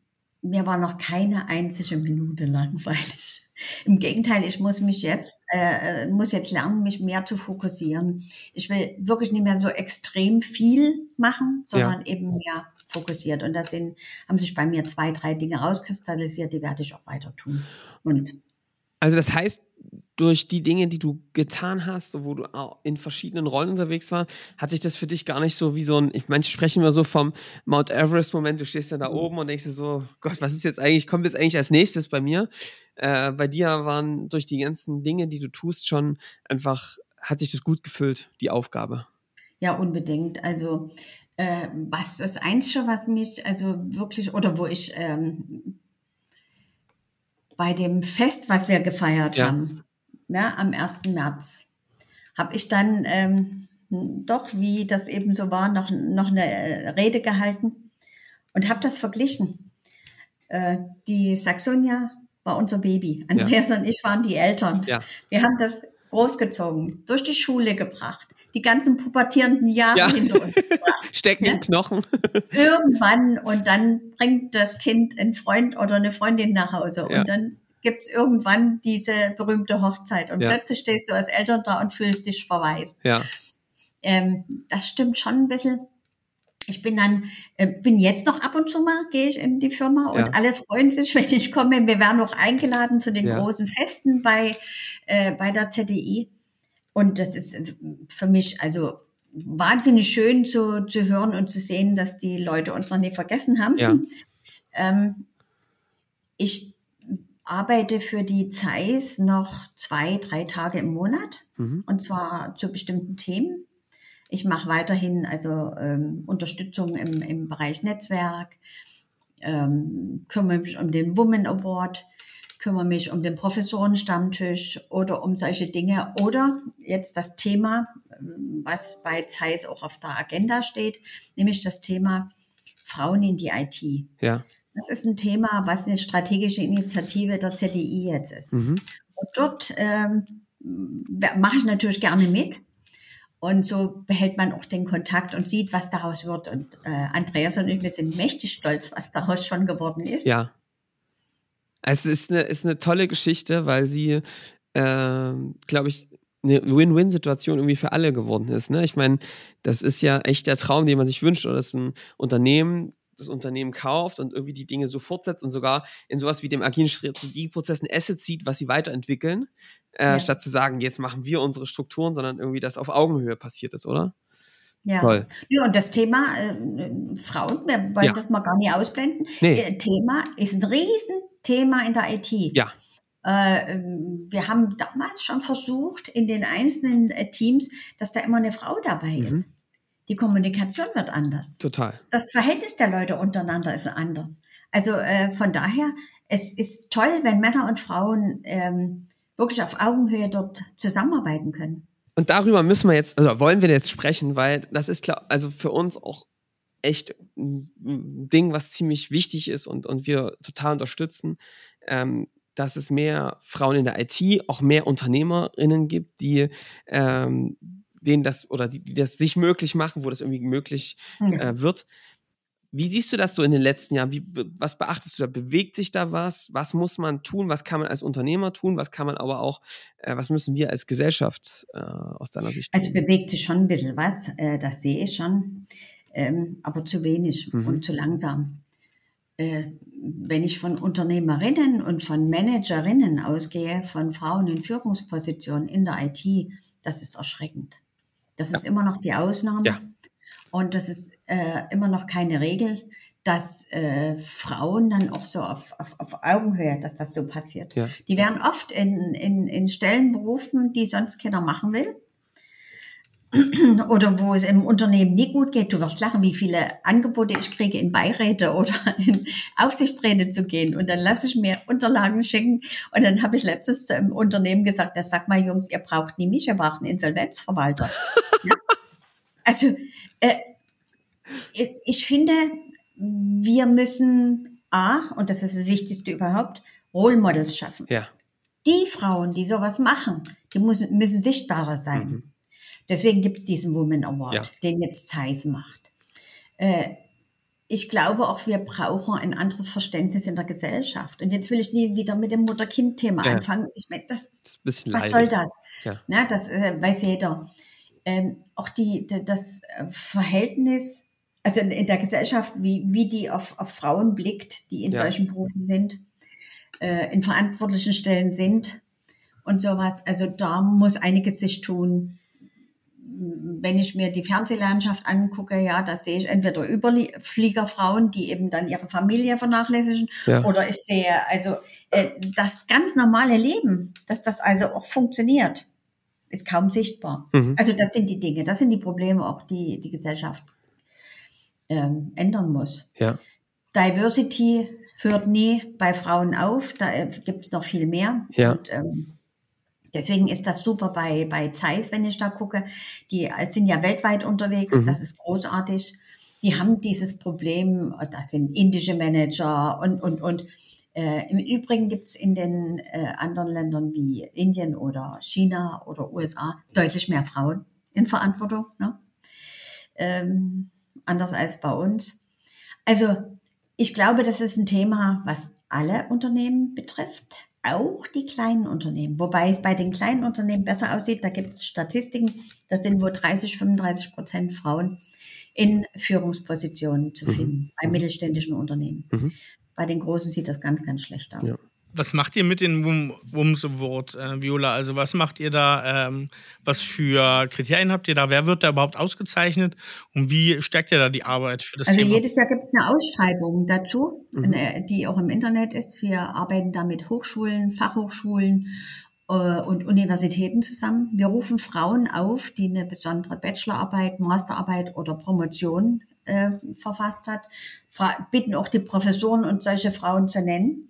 mir war noch keine einzige Minute langweilig. Im Gegenteil, ich muss mich jetzt, äh, äh, muss jetzt lernen, mich mehr zu fokussieren. Ich will wirklich nicht mehr so extrem viel machen, sondern eben mehr fokussiert. Und da sind, haben sich bei mir zwei, drei Dinge rauskristallisiert, die werde ich auch weiter tun. Und Also das heißt, durch die Dinge, die du getan hast, wo du auch in verschiedenen Rollen unterwegs war, hat sich das für dich gar nicht so wie so ein, ich manche sprechen immer so vom Mount Everest-Moment, du stehst dann da oben und denkst dir so, Gott, was ist jetzt eigentlich, kommt jetzt eigentlich als nächstes bei mir? Äh, bei dir waren durch die ganzen Dinge, die du tust, schon einfach, hat sich das gut gefüllt, die Aufgabe. Ja, unbedingt. Also äh, was das Einzige, was mich also wirklich, oder wo ich ähm, bei dem Fest, was wir gefeiert Ja. haben, ne, am 1. März, habe ich dann ähm, doch, wie das eben so war, noch, noch eine äh, Rede gehalten und habe das verglichen. Äh, die Saxonia war unser Baby. Andreas und ich waren die Eltern. Ja. Wir haben das großgezogen, durch die Schule gebracht, die ganzen pubertierenden Jahre Ja. hinter uns. Stecken Ja. im Knochen. Irgendwann und dann bringt das Kind einen Freund oder eine Freundin nach Hause Ja. und dann gibt's irgendwann diese berühmte Hochzeit und plötzlich stehst du als Eltern da und fühlst dich verwaist. Ja, Ähm, das stimmt schon ein bisschen. Ich bin dann, äh, bin jetzt noch ab und zu mal, gehe ich in die Firma und Ja. alle freuen sich, wenn ich komme. Wir werden auch eingeladen zu den Ja. großen Festen bei, äh, bei der ZDI. Und das ist für mich also wahnsinnig schön zu, zu hören und zu sehen, dass die Leute uns noch nicht vergessen haben. Ja. Ähm, ich arbeite für die Zeiss noch zwei, drei Tage im Monat Mhm. und zwar zu bestimmten Themen. Ich mache weiterhin also ähm, Unterstützung im, im Bereich Netzwerk, ähm, kümmere mich um den Women Award, kümmere mich um den Professorenstammtisch oder um solche Dinge. Oder jetzt das Thema, ähm, was bei Zeiss auch auf der Agenda steht, nämlich das Thema Frauen in die IT. ja. Das ist ein Thema, was eine strategische Initiative der ZDI jetzt ist. Mhm. Und dort ähm, mache ich natürlich gerne mit. Und so behält man auch den Kontakt und sieht, was daraus wird. Und äh, Andreas und ich, wir sind mächtig stolz, was daraus schon geworden ist. Ja. Es ist eine, ist eine tolle Geschichte, weil sie, ähm, glaube ich, eine Win-Win-Situation irgendwie für alle geworden ist. Ne? Ich meine, das ist ja echt der Traum, den man sich wünscht, oder dass ein Unternehmen das Unternehmen kauft und irgendwie die Dinge so fortsetzt und sogar in sowas wie dem agilen Strategieprozess ein Asset sieht, was sie weiterentwickeln, äh, Ja. statt zu sagen, jetzt machen wir unsere Strukturen, sondern irgendwie das auf Augenhöhe passiert ist, oder? Ja. Toll. ja, und das Thema äh, Frauen, wir wollen Ja. das mal gar nicht ausblenden. Nee. Äh, Thema ist ein Riesenthema in der IT. Ja, Äh, ähm, wir haben damals schon versucht, in den einzelnen äh, Teams, dass da immer eine Frau dabei Mhm. ist. Die Kommunikation wird anders. total. Das Verhältnis der Leute untereinander ist anders. Also äh, von daher, es ist toll, wenn Männer und Frauen ähm, wirklich auf Augenhöhe dort zusammenarbeiten können. Und darüber müssen wir jetzt, also wollen wir jetzt sprechen, weil das ist klar, also für uns auch echt ein Ding, was ziemlich wichtig ist und, und wir total unterstützen, ähm, dass es mehr Frauen in der IT, auch mehr UnternehmerInnen gibt, die ähm, denen das oder die, die das sich möglich machen, wo das irgendwie möglich äh, wird. Wie siehst du das so in den letzten Jahren? Wie, was beachtest du da? Bewegt sich da was? Was muss man tun? Was kann man als Unternehmer tun? Was kann man aber auch, äh, was müssen wir als Gesellschaft äh, aus deiner Sicht tun? Also bewegt sich schon ein bisschen was, äh, das sehe ich schon, ähm, aber zu wenig Mhm. und zu langsam. Äh, wenn ich von Unternehmerinnen und von Managerinnen ausgehe, von Frauen in Führungspositionen in der IT, das ist erschreckend. Das ist immer noch die Ausnahme. Ja. Und das ist äh, immer noch keine Regel, dass äh, Frauen dann auch so auf, auf, auf Augenhöhe, dass das so passiert. Ja. Die werden oft in, in, in Stellen berufen, die sonst keiner machen will. Oder wo es im Unternehmen nie gut geht. Du wirst lachen, wie viele Angebote ich kriege, in Beiräte oder in Aufsichtsräte zu gehen. Und dann lasse ich mir Unterlagen schicken. Und dann habe ich letztes im Unternehmen gesagt, ja, sag mal, Jungs, ihr braucht nie mich, ihr braucht einen Insolvenzverwalter. ja? Also, äh, ich finde, wir müssen A, und das ist das Wichtigste überhaupt, Role Models schaffen. Ja. Die Frauen, die sowas machen, die müssen, müssen sichtbarer sein. Mhm. Deswegen gibt es diesen Woman Award, Ja. den jetzt Zeiss macht. Äh, ich glaube auch, wir brauchen ein anderes Verständnis in der Gesellschaft. Und jetzt will ich nie wieder mit dem Mutter-Kind-Thema Ja. anfangen. Ich meine, das, Das ist ein bisschen was leidig. soll das? Ja. Na, das äh, weiß jeder. Ähm, auch die, das äh, Verhältnis, also in, in der Gesellschaft, wie, wie die auf, auf Frauen blickt, die in Ja. solchen Berufen sind, äh, in verantwortlichen Stellen sind und sowas. Also da muss einiges sich tun. Wenn ich mir die Fernsehlandschaft angucke, ja, da sehe ich entweder Überfliegerfrauen, die eben dann ihre Familie vernachlässigen, Ja. oder ich sehe also äh, das ganz normale Leben, dass das also auch funktioniert, ist kaum sichtbar. Mhm. Also das sind die Dinge, das sind die Probleme auch, die die Gesellschaft ähm, ändern muss. Ja. Diversity hört nie bei Frauen auf, da äh, gibt es noch viel mehr. Ja. Und, ähm, deswegen ist das super bei, bei Zeiss, wenn ich da gucke. Die sind ja weltweit unterwegs, Mhm. das ist großartig. Die haben dieses Problem, das sind indische Manager und, und, und. Äh, Im Übrigen gibt es in den äh, anderen Ländern wie Indien oder China oder USA deutlich mehr Frauen in Verantwortung. Ne? Ähm, anders als bei uns. Also ich glaube, das ist ein Thema, was alle Unternehmen betrifft, auch die kleinen Unternehmen. Wobei es bei den kleinen Unternehmen besser aussieht. Da gibt es Statistiken, da sind wohl 30, 35 Prozent Frauen in Führungspositionen zu finden, bei mittelständischen Unternehmen. Mhm. Bei den großen sieht das ganz, ganz schlecht aus. Ja. Was macht ihr mit dem Wom- Woms Award, äh, Viola? Also was macht ihr da? Ähm, was für Kriterien habt ihr da? Wer wird da überhaupt ausgezeichnet? Und wie stärkt ihr da die Arbeit für das Also Thema? jedes Jahr gibt es eine Ausschreibung dazu, Mhm. eine, die auch im Internet ist. Wir arbeiten da mit Hochschulen, Fachhochschulen äh, und Universitäten zusammen. Wir rufen Frauen auf, die eine besondere Bachelorarbeit, Masterarbeit oder Promotion äh, verfasst hat, fra bitten auch die Professoren und solche Frauen zu nennen.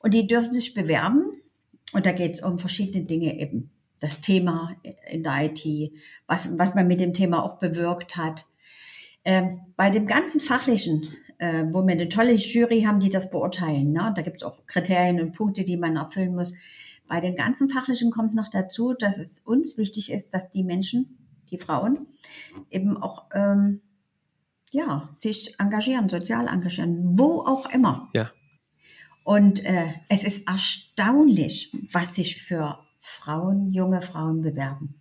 Und die dürfen sich bewerben. Und da geht es um verschiedene Dinge eben. Das Thema in der IT, was, was man mit dem Thema auch bewirkt hat. Ähm, bei dem ganzen Fachlichen, äh, wo wir eine tolle Jury haben, die das beurteilen, ne? da gibt es auch Kriterien und Punkte, die man erfüllen muss. Bei dem ganzen Fachlichen kommt noch dazu, dass es uns wichtig ist, dass die Menschen, die Frauen, eben auch ähm, ja, sich engagieren, sozial engagieren, wo auch immer. Ja. Und äh, es ist erstaunlich, was sich für Frauen, junge Frauen bewerben.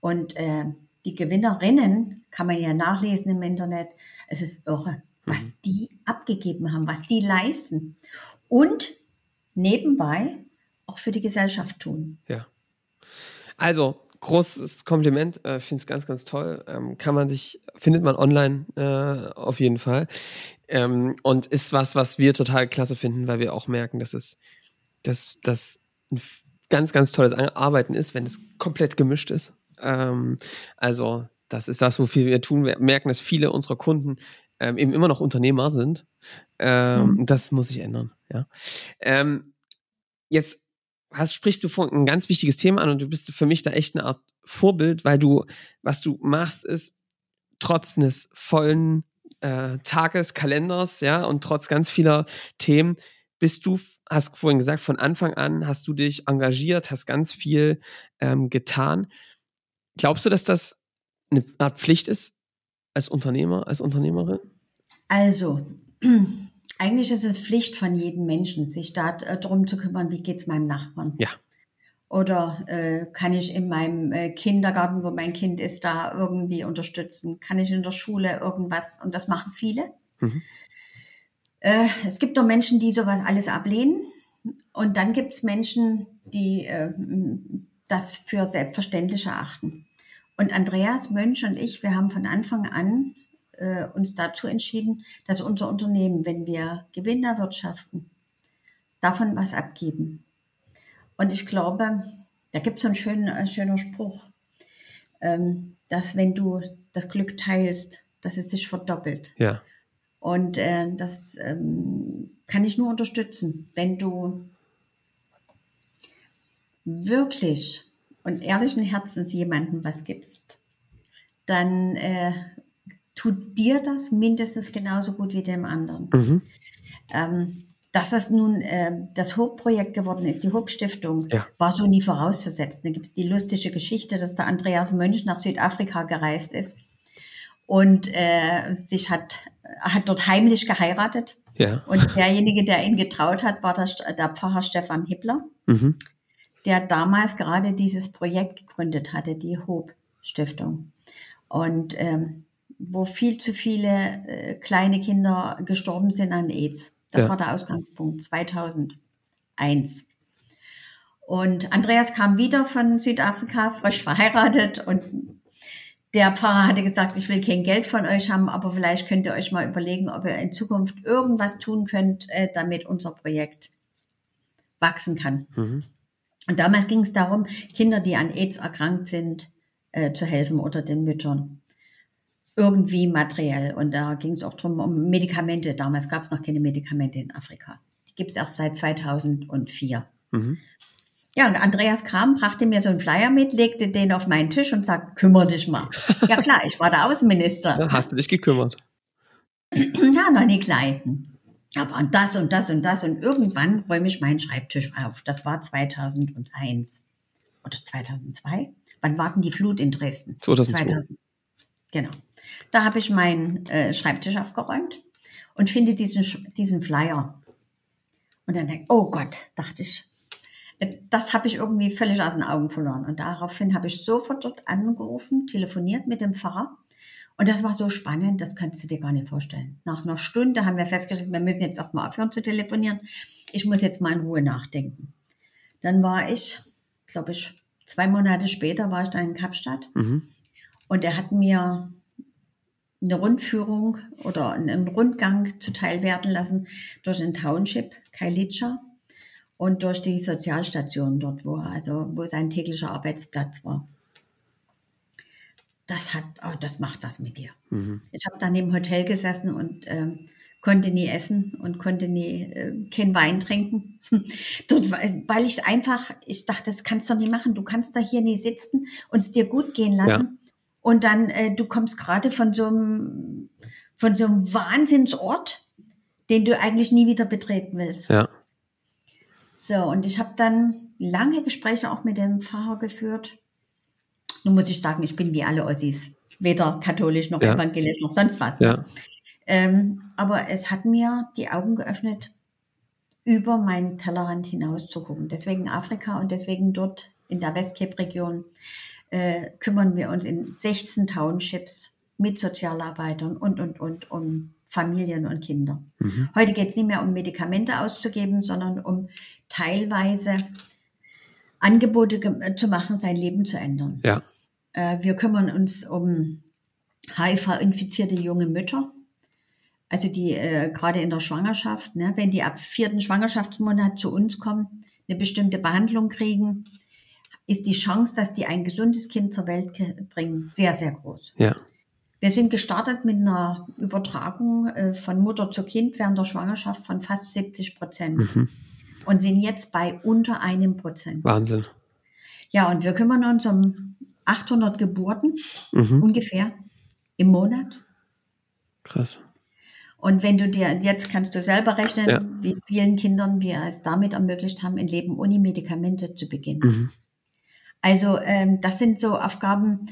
Und äh, die Gewinnerinnen kann man ja nachlesen im Internet. Es ist irre, was die abgegeben haben, was die leisten. Und nebenbei auch für die Gesellschaft tun. Ja. Also, großes Kompliment. Äh, Finde es ganz, ganz toll. Ähm, kann man sich, findet man online äh, auf jeden Fall. Ähm, und ist was, was wir total klasse finden, weil wir auch merken, dass es dass, dass ein ganz, ganz tolles Ar- Arbeiten ist, wenn es komplett gemischt ist. Ähm, also, das ist das, wofür wir tun. Wir merken, dass viele unserer Kunden ähm, eben immer noch Unternehmer sind. Ähm, Mhm. Das muss sich ändern. Ja. Ähm, jetzt hast, sprichst du von ein ganz wichtiges Thema an und du bist für mich da echt eine Art Vorbild, weil du, was du machst, ist trotz eines vollen äh, Tageskalenders, ja, und trotz ganz vieler Themen, bist du, hast vorhin gesagt, von Anfang an hast du dich engagiert, hast ganz viel ähm, getan. Glaubst du, dass das eine Art Pflicht ist als Unternehmer, als Unternehmerin? Also, eigentlich ist es Pflicht von jedem Menschen, sich darum zu kümmern, wie geht's meinem Nachbarn. Ja. Oder äh, kann ich in meinem äh, Kindergarten, wo mein Kind ist, da irgendwie unterstützen? Kann ich in der Schule irgendwas? Und das machen viele. Mhm. Äh, es gibt doch Menschen, die sowas alles ablehnen. Und dann gibt es Menschen, die äh, das für selbstverständlich erachten. Und Andreas Mönch und ich, wir haben von Anfang an äh, uns dazu entschieden, dass unser Unternehmen, wenn wir Gewinn erwirtschaften, davon was abgeben. Und ich glaube, da gibt es so einen schönen, äh, schöner Spruch, ähm, dass wenn du das Glück teilst, dass es sich verdoppelt. Ja. Und äh, das ähm, kann ich nur unterstützen, wenn du wirklich und ehrlichen Herzens jemandem was gibst, dann äh, tut dir das mindestens genauso gut wie dem anderen. Mhm. Ähm, dass das nun äh, das Hope-Projekt geworden ist, die Hope-Stiftung, Ja. war so nie vorauszusetzen. Da gibt es die lustige Geschichte, dass der Andreas Mönch nach Südafrika gereist ist und äh, sich hat, hat dort heimlich geheiratet. Ja. Und derjenige, der ihn getraut hat, war der, der Pfarrer Stefan Hippler, Mhm. der damals gerade dieses Projekt gegründet hatte, die Hope-Stiftung. Und ähm, wo viel zu viele äh, kleine Kinder gestorben sind an AIDS. Das Ja. war der Ausgangspunkt 2001. Und Andreas kam wieder von Südafrika, frisch verheiratet und der Pfarrer hatte gesagt, ich will kein Geld von euch haben, aber vielleicht könnt ihr euch mal überlegen, ob ihr in Zukunft irgendwas tun könnt, äh, damit unser Projekt wachsen kann. Mhm. Und damals ging es darum, Kinder, die an AIDS erkrankt sind, äh, zu helfen oder den Müttern. Irgendwie materiell. Und da ging es auch drum um Medikamente. Damals gab es noch keine Medikamente in Afrika. Die gibt es erst seit 2004. Mhm. Ja, und Andreas Kram brachte mir so einen Flyer mit, legte den auf meinen Tisch und sagte, kümmere dich mal. ja klar, ich war der Außenminister. Ja, hast du dich gekümmert? Ja, noch nicht leiden. Aber an das und das und das und irgendwann räume ich meinen Schreibtisch auf. Das war 2001 oder 2002. Wann war denn die Flut in Dresden? 2002. Genau. Da habe ich meinen äh, Schreibtisch aufgeräumt und finde diesen, diesen Flyer. Und dann denke ich, oh Gott, dachte ich, äh, das habe ich irgendwie völlig aus den Augen verloren. Und daraufhin habe ich sofort dort angerufen, telefoniert mit dem Pfarrer. Und das war so spannend, das kannst du dir gar nicht vorstellen. Nach einer Stunde haben wir festgestellt, wir müssen jetzt erstmal aufhören zu telefonieren. Ich muss jetzt mal in Ruhe nachdenken. Dann war ich, glaube ich, zwei Monate später war ich dann in Kapstadt. Mhm. Und er hat mir eine Rundführung oder einen Rundgang zuteil werden lassen durch ein Township, Kailitscha, und durch die Sozialstation dort, wo, er- also, wo sein täglicher Arbeitsplatz war. Das hat, oh, das macht das mit dir. Mhm. Ich habe dann im Hotel gesessen und ähm, konnte nie essen und konnte nie äh, kein Wein trinken. Dort, weil ich einfach, ich dachte, das kannst du nicht machen. Du kannst doch hier nie sitzen und es dir gut gehen lassen. Und dann, äh, du kommst gerade von so einem, von so einem Wahnsinnsort, den du eigentlich nie wieder betreten willst. Ja. So, und ich habe dann lange Gespräche auch mit dem Pfarrer geführt. Nun muss ich sagen, ich bin wie alle Ossis. Weder katholisch noch Ja. evangelisch noch sonst was. Ja. Ähm, aber es hat mir die Augen geöffnet, über meinen Tellerrand hinaus zu gucken. Deswegen Afrika und deswegen dort in der Westcape-Region äh, kümmern wir uns in 16 Townships mit Sozialarbeitern und, und, und um Familien und Kinder. Heute geht es nicht mehr um Medikamente auszugeben, sondern um teilweise Angebote ge- zu machen, sein Leben zu ändern. Ja. Äh, wir kümmern uns um HIV-infizierte junge Mütter. Also die äh, gerade in der Schwangerschaft, ne, wenn die ab vierten Schwangerschaftsmonat zu uns kommen, eine bestimmte Behandlung kriegen, ist die Chance, dass die ein gesundes Kind zur Welt bringen, sehr, sehr groß. Ja. Wir sind gestartet mit einer Übertragung äh, von Mutter zu Kind während der Schwangerschaft von fast 70 Prozent Mhm. und sind jetzt bei unter einem Prozent. Wahnsinn. Ja, und wir kümmern uns um 800 Geburten Mhm. ungefähr im Monat. Krass. Und wenn du dir, jetzt kannst du selber rechnen, Ja. wie vielen Kindern wir es damit ermöglicht haben, ein Leben ohne Medikamente zu beginnen. Mhm. Also ähm, das sind so Aufgaben,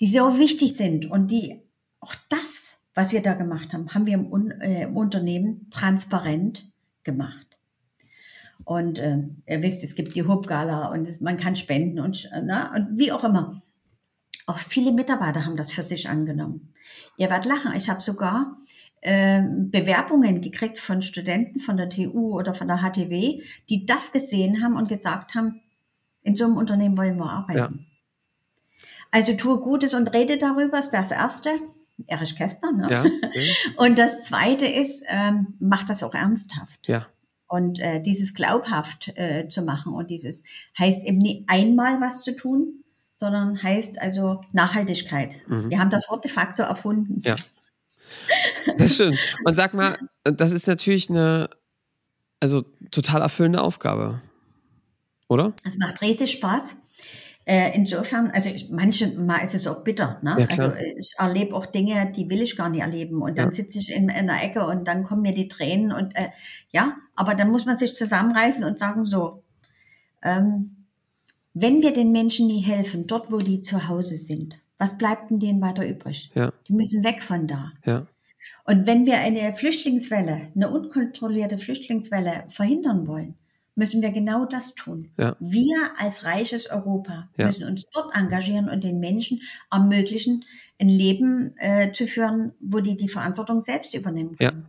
die so wichtig sind und die auch das, was wir da gemacht haben, haben wir im, Un äh, im Unternehmen transparent gemacht. Und äh, ihr wisst, es gibt die Hub-Gala und man kann spenden und, sch- na, und wie auch immer. Auch viele Mitarbeiter haben das für sich angenommen. Ihr werdet lachen. Ich habe sogar ähm, Bewerbungen gekriegt von Studenten von der TU oder von der HTW, die das gesehen haben und gesagt haben, in so einem Unternehmen wollen wir arbeiten. Also tue Gutes und rede darüber, ist das Erste. Erich Kästner. Ne? Ja, okay. Und das Zweite ist, ähm, macht das auch ernsthaft. Ja, Und äh, dieses glaubhaft äh, zu machen und dieses heißt eben nie einmal was zu tun, sondern heißt also Nachhaltigkeit. Wir haben das Wort de facto erfunden. Mhm. ja. Das ist schön. Und sag mal, das ist natürlich eine, also total erfüllende Aufgabe. Oder? Es macht riesig Spaß. Äh, insofern, also ich, manche Mal ist es auch bitter. Ne? Ja, also äh, ich erlebe auch Dinge, die will ich gar nicht erleben. Und dann Ja. sitze ich in, in der Ecke und dann kommen mir die Tränen und äh, ja, aber dann muss man sich zusammenreißen und sagen so, ähm, wenn wir den Menschen nie helfen, dort wo die zu Hause sind, was bleibt denn denen weiter übrig? Ja, Die müssen weg von da. ja, Und wenn wir eine Flüchtlingswelle, eine unkontrollierte Flüchtlingswelle verhindern wollen, müssen wir genau das tun. Ja. Wir als reiches Europa Ja. müssen uns dort engagieren und den Menschen ermöglichen, ein Leben äh, zu führen, wo die die Verantwortung selbst übernehmen Ja. können.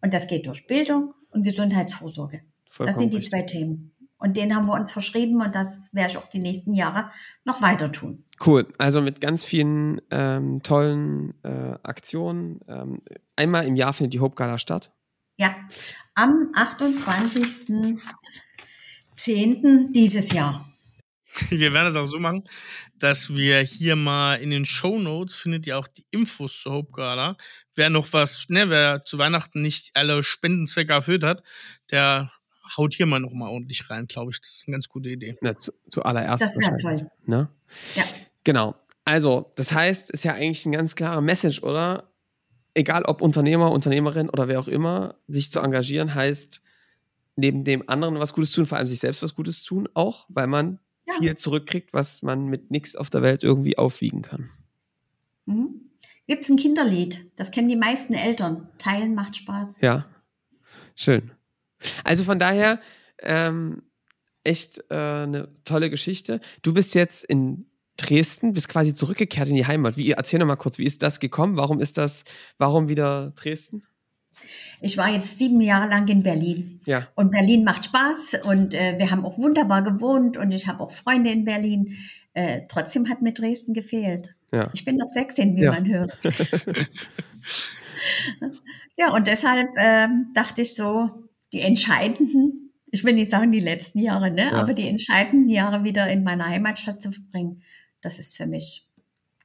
Und das geht durch Bildung und Gesundheitsvorsorge. vollkommen das sind die richtig. zwei Themen. Und denen haben wir uns verschrieben und das werde ich auch die nächsten Jahre noch weiter tun. Cool. Also mit ganz vielen ähm, tollen äh, Aktionen. Ähm, einmal im Jahr findet die Hope Gala statt. Ja, am 28.10. dieses Jahr. Wir werden das auch so machen, dass wir hier mal in den Show Notes findet ihr auch die Infos zur Hope Gala. Wer noch was, ne, wer zu Weihnachten nicht alle Spendenzwecke erfüllt hat, der haut hier mal noch mal ordentlich rein, glaube ich. Das ist eine ganz gute Idee. Na, zu, zuallererst. Das wäre toll. Ne? Ja. Genau. Also, das heißt, ist ja eigentlich ein ganz klarer Message, oder? Egal ob Unternehmer, Unternehmerin oder wer auch immer, sich zu engagieren heißt, neben dem anderen was Gutes tun, vor allem sich selbst was Gutes tun, auch, weil man Ja. viel zurückkriegt, was man mit nichts auf der Welt irgendwie aufwiegen kann. Mhm. Gibt es ein Kinderlied? Das kennen die meisten Eltern. Teilen macht Spaß. Ja, schön. Also von daher, ähm, echt äh, eine tolle Geschichte. Du bist jetzt in Dresden, bist quasi zurückgekehrt in die Heimat. Wie, erzähl noch mal kurz, wie ist das gekommen? Warum ist das, warum wieder Dresden? Ich war jetzt sieben Jahre lang in Berlin. Ja. Und Berlin macht Spaß und äh, wir haben auch wunderbar gewohnt und ich habe auch Freunde in Berlin. Äh, trotzdem hat mir Dresden gefehlt. Ja. Ich bin noch 16, wie Ja. man hört. ja, und deshalb ähm, dachte ich so, die entscheidenden, ich will nicht sagen die letzten Jahre, ne, Ja. aber die entscheidenden Jahre wieder in meiner Heimatstadt zu verbringen, das ist für mich,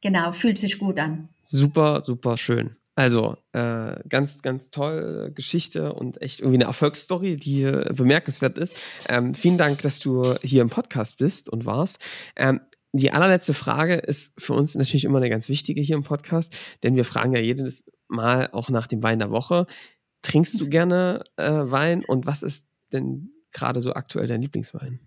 genau, fühlt sich gut an. Super, super schön. Also, äh, ganz, ganz toll Geschichte und echt irgendwie eine Erfolgsstory, die äh, bemerkenswert ist. Ähm, vielen Dank, dass du hier im Podcast bist und warst. Ähm, die allerletzte Frage ist für uns natürlich immer eine ganz wichtige hier im Podcast, denn wir fragen ja jedes Mal auch nach dem Wein der Woche. Trinkst du gerne äh, Wein und was ist denn gerade so aktuell dein Lieblingswein?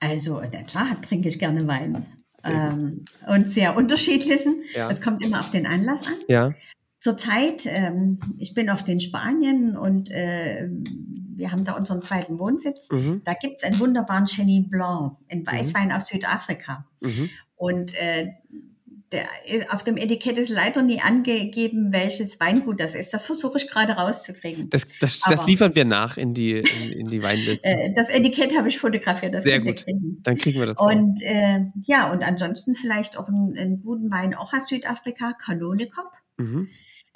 Also, klar, trinke ich gerne Wein. Sehr Ähm, und sehr unterschiedlichen. Ja. Es kommt immer auf den Anlass an. Ja, Zurzeit, ähm, ich bin oft in Spanien und äh, wir haben da unseren zweiten Wohnsitz. mhm. Da gibt's einen wunderbaren Chenin Blanc, ein Weißwein aus Südafrika. Mhm. Und äh, der, auf dem Etikett ist leider nie angegeben, welches Weingut das ist. Das versuche ich gerade rauszukriegen. Das, das, das liefern wir nach in die, in, in die Weinliste. Äh, das Etikett habe ich fotografiert, das Sehr gut. kriegen. Dann kriegen wir das. Und äh, ja, und ansonsten vielleicht auch einen, einen guten Wein auch aus Südafrika, Kanonekop. Mhm.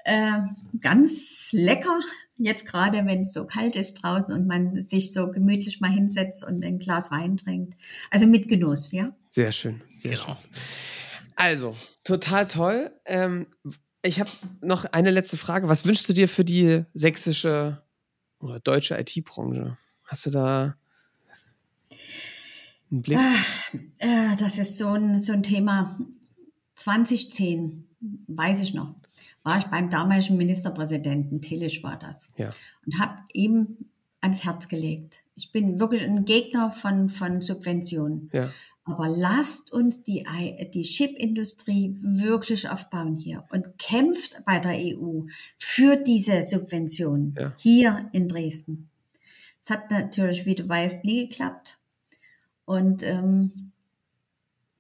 Äh, ganz lecker, jetzt gerade wenn es so kalt ist draußen und man sich so gemütlich mal hinsetzt und ein Glas Wein trinkt. Also mit Genuss, ja. Sehr schön, sehr schön. Also, total toll. Ähm, ich habe noch eine letzte Frage. Was wünschst du dir für die sächsische oder deutsche IT-Branche? Hast du da einen Blick? Äh, das ist so ein, so ein Thema. 2010, weiß ich noch, war ich beim damaligen Ministerpräsidenten, Tillich war das. Ja. und habe ihm ans Herz gelegt. Ich bin wirklich ein Gegner von, von Subventionen. Ja. Aber lasst uns die, die Chipindustrie wirklich aufbauen hier und kämpft bei der EU für diese Subventionen Ja. hier in Dresden. Es hat natürlich, wie du weißt, nie geklappt. Und ähm,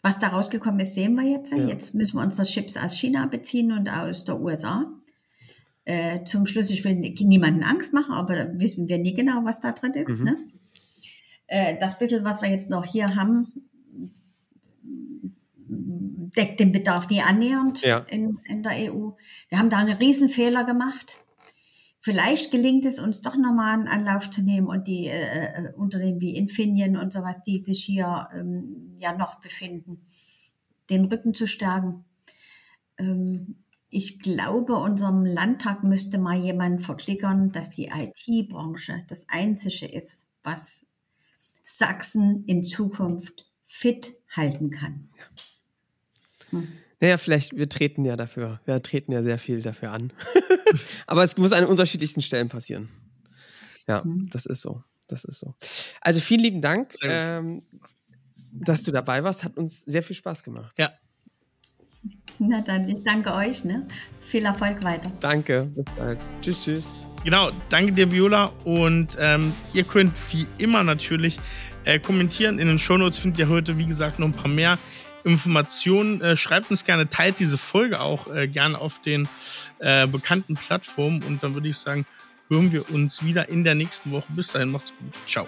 was da rausgekommen ist, sehen wir jetzt. Ja. Jetzt müssen wir unsere Chips aus China beziehen und aus der USA. Äh, zum Schluss, ich will niemanden Angst machen, aber wissen wir nie genau, was da drin ist. Mhm. Ne? Äh, das bisschen, was wir jetzt noch hier haben, deckt den Bedarf nie annähernd Ja. in, in der EU. Wir haben da einen Riesenfehler gemacht. Vielleicht gelingt es uns doch nochmal einen Anlauf zu nehmen und die äh, äh, Unternehmen wie Infineon und sowas, die sich hier ähm, ja noch befinden, den Rücken zu stärken. Ähm, ich glaube, unserem Landtag müsste mal jemand verklickern, dass die IT-Branche das Einzige ist, was Sachsen in Zukunft fit halten kann. Naja, vielleicht, wir treten ja dafür. Wir treten ja sehr viel dafür an. Aber es muss an unterschiedlichsten Stellen passieren. Ja, Mhm. das ist so. Das ist so. Also vielen lieben Dank, ähm, dass du dabei warst. Hat uns sehr viel Spaß gemacht. Ja, Na dann, ich danke euch. Ne? Viel Erfolg weiter. Danke. Bis bald. Tschüss, tschüss. Genau, danke dir, Viola. Und ähm, ihr könnt wie immer natürlich äh, kommentieren. In den Shownotes findet ihr heute, wie gesagt, noch ein paar mehr Informationen. Äh, schreibt uns gerne, teilt diese Folge auch äh, gerne auf den äh, bekannten Plattformen. Und dann würde ich sagen, hören wir uns wieder in der nächsten Woche. Bis dahin, macht's gut. Ciao.